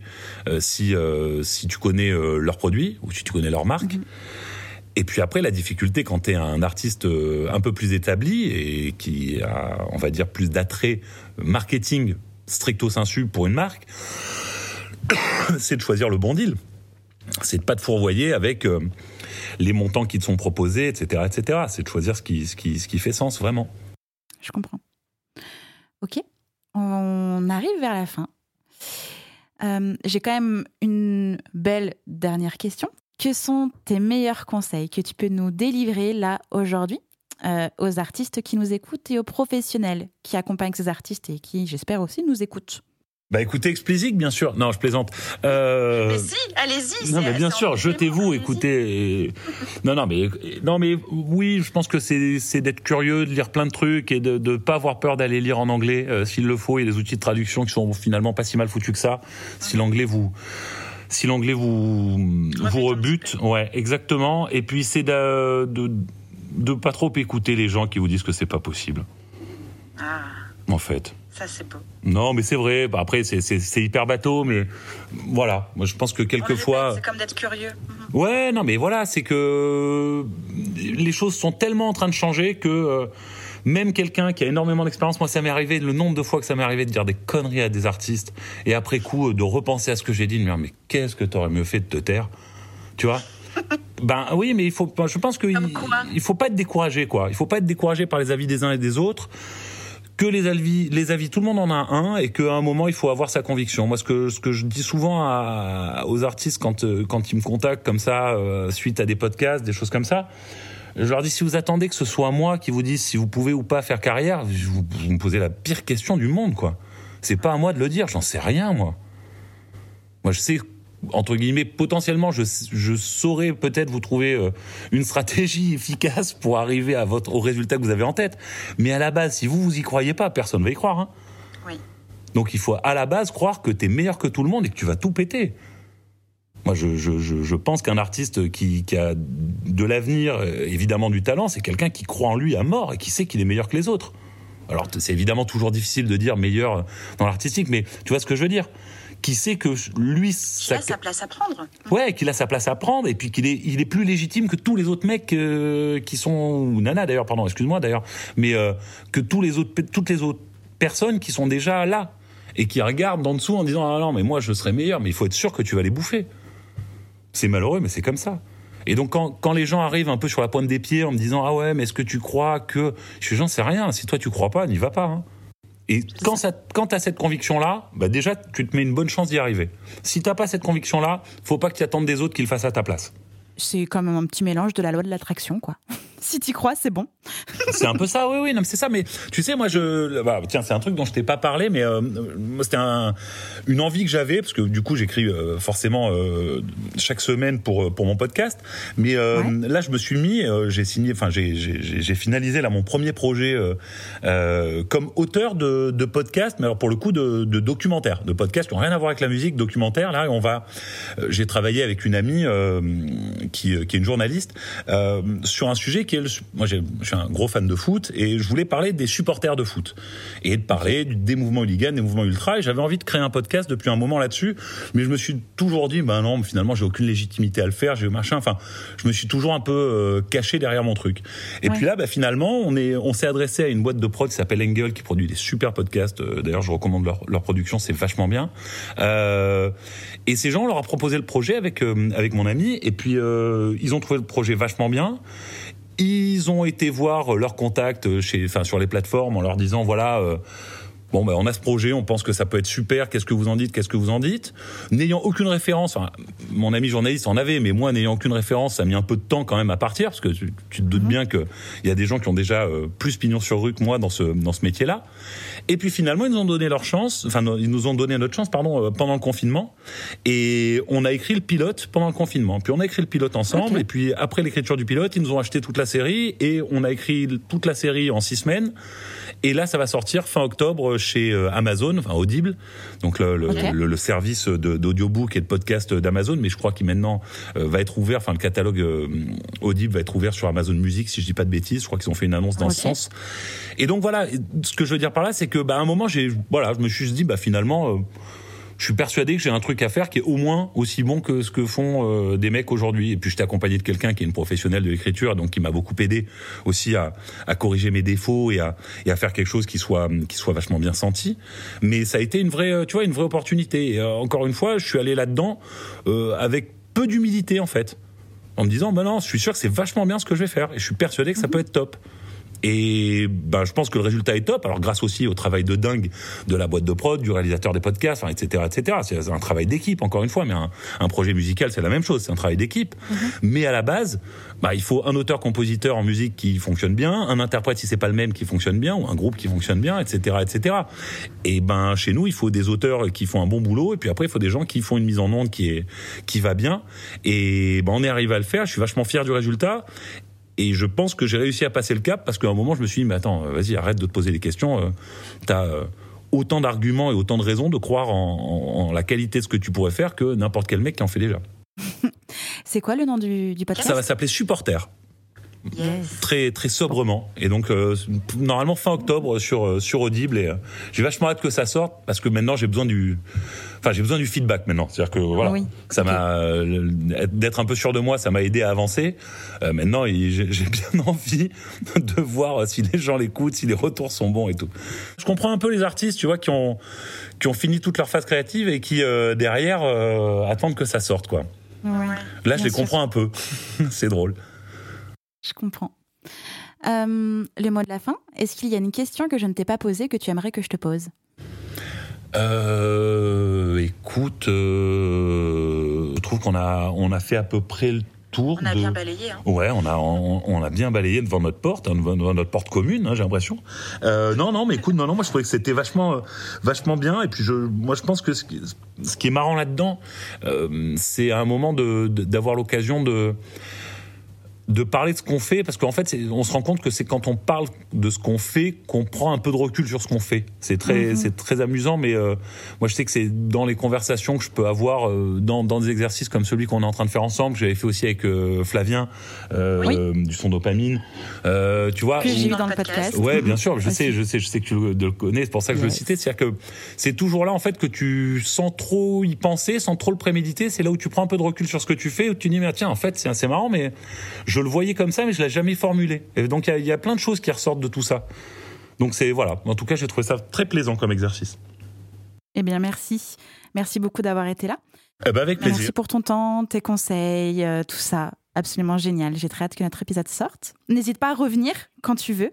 euh, si si tu connais leurs produits ou si tu connais leur marque. Mm-hmm. Et puis après, la difficulté quand tu es un artiste euh, un peu plus établi et qui a, on va dire, plus d'attrait marketing stricto sensu pour une marque, c'est de choisir le bon deal. C'est de pas te fourvoyer avec euh, les montants qui te sont proposés, etc., etc. C'est de choisir ce qui, ce qui, ce qui fait sens vraiment. Je comprends. Ok, on arrive vers la fin. Euh, J'ai quand même une belle dernière question. Que sont tes meilleurs conseils que tu peux nous délivrer là aujourd'hui euh, aux artistes qui nous écoutent et aux professionnels qui accompagnent ces artistes et qui, j'espère aussi, nous écoutent? Bah écoutez Explicit, bien sûr. Non, je plaisante. Euh... Mais si, allez-y. Non, mais bien sûr, jetez-vous, écoutez. Non, non, mais non, mais oui, je pense que c'est c'est d'être curieux, de lire plein de trucs et de de pas avoir peur d'aller lire en anglais euh, s'il le faut. Il y a des outils de traduction qui sont finalement pas si mal foutus que ça. Si l'anglais vous si l'anglais vous vous rebute, ouais, exactement. Et puis c'est de, de de pas trop écouter les gens qui vous disent que c'est pas possible. Ah. En fait. Ça, c'est beau. Non, mais c'est vrai. Bah, après, c'est hyper bateau, mais voilà. Moi, je pense que quelquefois. C'est comme d'être curieux. Mhm. Ouais, non, mais voilà, c'est que les choses sont tellement en train de changer que euh, même quelqu'un qui a énormément d'expérience, moi, ça m'est arrivé le nombre de fois que ça m'est arrivé de dire des conneries à des artistes et après coup de repenser à ce que j'ai dit, de me dire mais qu'est-ce que t'aurais mieux fait de te taire, tu vois? Ben oui, mais il faut. Je pense qu'il il faut pas être découragé, quoi. Il faut pas être découragé par les avis des uns et des autres que les avis, les avis, tout le monde en a un, et qu'à un moment il faut avoir sa conviction. Moi, ce que ce que je dis souvent à, aux artistes quand euh, quand ils me contactent comme ça euh, suite à des podcasts, des choses comme ça, je leur dis si vous attendez que ce soit moi qui vous dise si vous pouvez ou pas faire carrière, vous, vous me posez la pire question du monde, quoi. C'est pas à moi de le dire, j'en sais rien, moi. Moi, je sais entre guillemets, potentiellement, je, je saurais peut-être vous trouver euh, une stratégie efficace pour arriver à votre, au résultat que vous avez en tête. Mais à la base, si vous vous y croyez pas, personne va y croire. Hein. Oui. Donc il faut à la base croire que tu es meilleur que tout le monde et que tu vas tout péter. Moi, je, je, je pense qu'un artiste qui, qui, a de l'avenir, évidemment du talent, c'est quelqu'un qui croit en lui à mort et qui sait qu'il est meilleur que les autres. Alors c'est évidemment toujours difficile de dire meilleur dans l'artistique, mais tu vois ce que je veux dire? Qui sait que lui, qu'il a sa place à prendre. Ouais, qu'il a sa place à prendre et puis qu'il est, il est plus légitime que tous les autres mecs euh, qui sont ou Nana d'ailleurs, pardon, excuse-moi d'ailleurs, mais euh, que tous les autres, toutes les autres personnes qui sont déjà là et qui regardent d'en dessous en disant ah non mais moi je serais meilleur, mais il faut être sûr que tu vas les bouffer. C'est malheureux, mais c'est comme ça. Et donc quand, quand les gens arrivent un peu sur la pointe des pieds en me disant ah ouais mais est-ce que tu crois que je j'en sais rien. Si toi tu crois pas, n'y va pas. Hein. Et quand, ça, quand tu as cette conviction-là, bah déjà, tu te mets une bonne chance d'y arriver. Si t'as pas cette conviction-là, faut pas que tu attendes des autres qu'ils le fassent à ta place. C'est comme un petit mélange de la loi de l'attraction, quoi. Si t'y crois, c'est bon. c'est un peu ça, oui, oui, non, c'est ça. Mais tu sais, moi, je, bah, tiens, c'est un truc dont je t'ai pas parlé, mais euh, c'était un, une envie que j'avais parce que du coup, j'écris euh, forcément euh, chaque semaine pour pour mon podcast. Mais là, je me suis mis, j'ai signé, enfin, j'ai j'ai finalisé là mon premier projet comme auteur de, de podcast, mais alors pour le coup de, de documentaire, de podcast qui n'ont rien à voir avec la musique, documentaire. Là, on va, j'ai travaillé avec une amie qui qui est une journaliste sur un sujet qui est le, moi je suis un gros fan de foot et je voulais parler des supporters de foot et de parler des mouvements hooligans, des mouvements ultra et j'avais envie de créer un podcast depuis un moment là-dessus, mais je me suis toujours dit ben non, finalement j'ai aucune légitimité à le faire, j'ai machin, enfin je me suis toujours un peu euh, caché derrière mon truc. Et puis là, ben, finalement, on est, on s'est adressé à une boîte de prod qui s'appelle Engel qui produit des super podcasts. Euh, d'ailleurs, je recommande leur, leur production, c'est vachement bien. Euh, et ces gens, on leur a proposé le projet avec euh, avec mon ami et puis ils ont trouvé le projet vachement bien. Ils ont été voir leurs contacts chez, enfin, sur les plateformes en leur disant voilà. Bon, ben, on a ce projet, on pense que ça peut être super. Qu'est-ce que vous en dites? Qu'est-ce que vous en dites? N'ayant aucune référence, mon ami journaliste en avait, mais moi, n'ayant aucune référence, ça a mis un peu de temps quand même à partir, parce que tu, te doutes mhm. bien qu'il y a des gens qui ont déjà euh, plus pignon sur rue que moi dans ce dans ce métier-là. Et puis finalement, ils nous ont donné leur chance, enfin, ils nous ont donné notre chance, pardon, euh, pendant le confinement. Et on a écrit le pilote pendant le confinement. Puis on a écrit le pilote ensemble. Et puis après l'écriture du pilote, ils nous ont acheté toute la série et on a écrit toute la série en six semaines. Et là, ça va sortir fin octobre chez euh, Amazon, enfin Audible, donc le, le, le, service d'audiobook et de podcast d'Amazon. Mais je crois qu'il maintenant euh, va être ouvert, enfin le catalogue Audible va être ouvert sur Amazon Music, si je dis pas de bêtises. Je crois qu'ils ont fait une annonce dans ce sens. Et donc voilà, ce que je veux dire par là, c'est que bah, à un moment, j'ai voilà, je me suis dit bah finalement. Je suis persuadé que j'ai un truc à faire qui est au moins aussi bon que ce que font euh, des mecs aujourd'hui. Et puis j'étais accompagné de quelqu'un qui est une professionnelle de l'écriture, donc qui m'a beaucoup aidé aussi à, à corriger mes défauts et à, et à faire quelque chose qui soit qui soit vachement bien senti. Mais ça a été une vraie, tu vois, une vraie opportunité. Et, euh, encore une fois, je suis allé là-dedans euh, avec peu d'humilité en fait, en me disant, bah non, je suis sûr que c'est vachement bien ce que je vais faire et je suis persuadé que ça peut être top. Et ben, je pense que le résultat est top. Alors grâce aussi au travail de dingue de la boîte de prod, du réalisateur des podcasts, etc., etc. C'est un travail d'équipe encore une fois, mais un, un projet musical c'est la même chose, c'est un travail d'équipe. Mais à la base, bah, il faut un auteur-compositeur en musique qui fonctionne bien, un interprète si c'est pas le même qui fonctionne bien, ou un groupe qui fonctionne bien, etc., etc. Et ben chez nous, il faut des auteurs qui font un bon boulot, et puis après il faut des gens qui font une mise en onde qui est qui va bien. Et ben on est arrivé à le faire. Je suis vachement fier du résultat. Et je pense que j'ai réussi à passer le cap parce qu'à un moment, je me suis dit, mais attends, euh, vas-y, arrête de te poser des questions. Euh, T'as euh, autant d'arguments et autant de raisons de croire en, en- en la qualité de ce que tu pourrais faire que n'importe quel mec qui en fait déjà. C'est quoi le nom du, du podcast? Ça va s'appeler Supporter, Yes. très très sobrement. Et donc euh, normalement fin octobre sur euh, sur Audible. Et euh, j'ai vachement hâte que ça sorte parce que maintenant j'ai besoin du, enfin j'ai besoin du feedback maintenant. C'est-à-dire que voilà, Oui. ça m'a euh, d'être un peu sûr de moi, ça m'a aidé à avancer. Maintenant j'ai bien envie de voir si les gens l'écoutent, si les retours sont bons et tout. Je comprends un peu les artistes, tu vois, qui ont qui ont fini toute leur phase créative et qui derrière attendent que ça sorte quoi. Ouais, Là Bien je les sûr. comprends un peu. C'est drôle. Je comprends. Euh, le mot de la fin, est-ce qu'il y a une question que je ne t'ai pas posée que tu aimerais que je te pose? Euh, écoute, euh, je trouve qu'on a, on a fait à peu près le tour. On a de... bien balayé. Hein. Ouais, on a, on, on a bien balayé devant notre porte, hein, devant, devant notre porte commune, hein, j'ai l'impression. Euh, non, non, mais écoute, non, non, moi je trouvais que c'était vachement, vachement bien. Et puis je, moi je pense que ce qui, ce qui est marrant là-dedans, euh, c'est à un moment de, de- d'avoir l'occasion de de parler de ce qu'on fait parce qu'en fait on se rend compte que c'est quand on parle de ce qu'on fait qu'on prend un peu de recul sur ce qu'on fait c'est très c'est très amusant mais euh, moi je sais que c'est dans les conversations que je peux avoir euh, dans, dans des exercices comme celui qu'on est en train de faire ensemble que j'avais fait aussi avec euh, Flavien euh, du son dopamine euh, tu vois Que j'ai eu dans le podcast. Ouais, bien sûr, je Aussi. sais, je sais, je sais que tu le, de le connais, c'est pour ça que je le citais. C'est-à-dire que c'est toujours là, en fait, que tu sens trop y penser, sans trop le préméditer. C'est là où tu prends un peu de recul sur ce que tu fais, où tu dis, mais tiens, en fait, c'est assez marrant, mais je le voyais comme ça, mais je l'ai jamais formulé. Et donc, il y a- il y, a plein de choses qui ressortent de tout ça. Donc, c'est, voilà. En tout cas, j'ai trouvé ça très plaisant comme exercice. Eh bien, merci. Merci beaucoup d'avoir été là. Eh ben, avec plaisir. Merci pour ton temps, tes conseils, euh, tout ça. Absolument génial. J'ai très hâte que notre épisode sorte. N'hésite pas à revenir quand tu veux.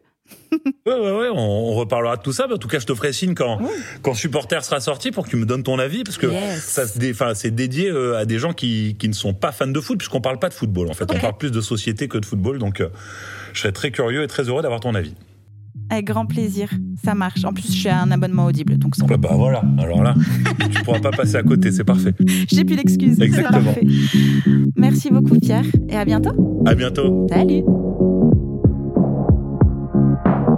Ouais, ouais, ouais, on, on reparlera de tout ça. Mais en tout cas, je te ferai signe quand, quand Supporter sera sorti pour que tu me donnes ton avis, parce que Yes. ça c'est dédié euh, à des gens qui, qui ne sont pas fans de foot, puisqu'on parle pas de football. En fait, on parle plus de société que de football. Donc, euh, je serais très curieux et très heureux d'avoir ton avis. Avec grand plaisir. Ça marche. En plus, j'ai un abonnement audible, donc bon. Ah bah voilà. Alors là, tu pourras pas passer à côté. C'est parfait. j'ai plus d'excuses. Exactement. parfait. Merci beaucoup, Pierre. Et à bientôt. À bientôt. Salut.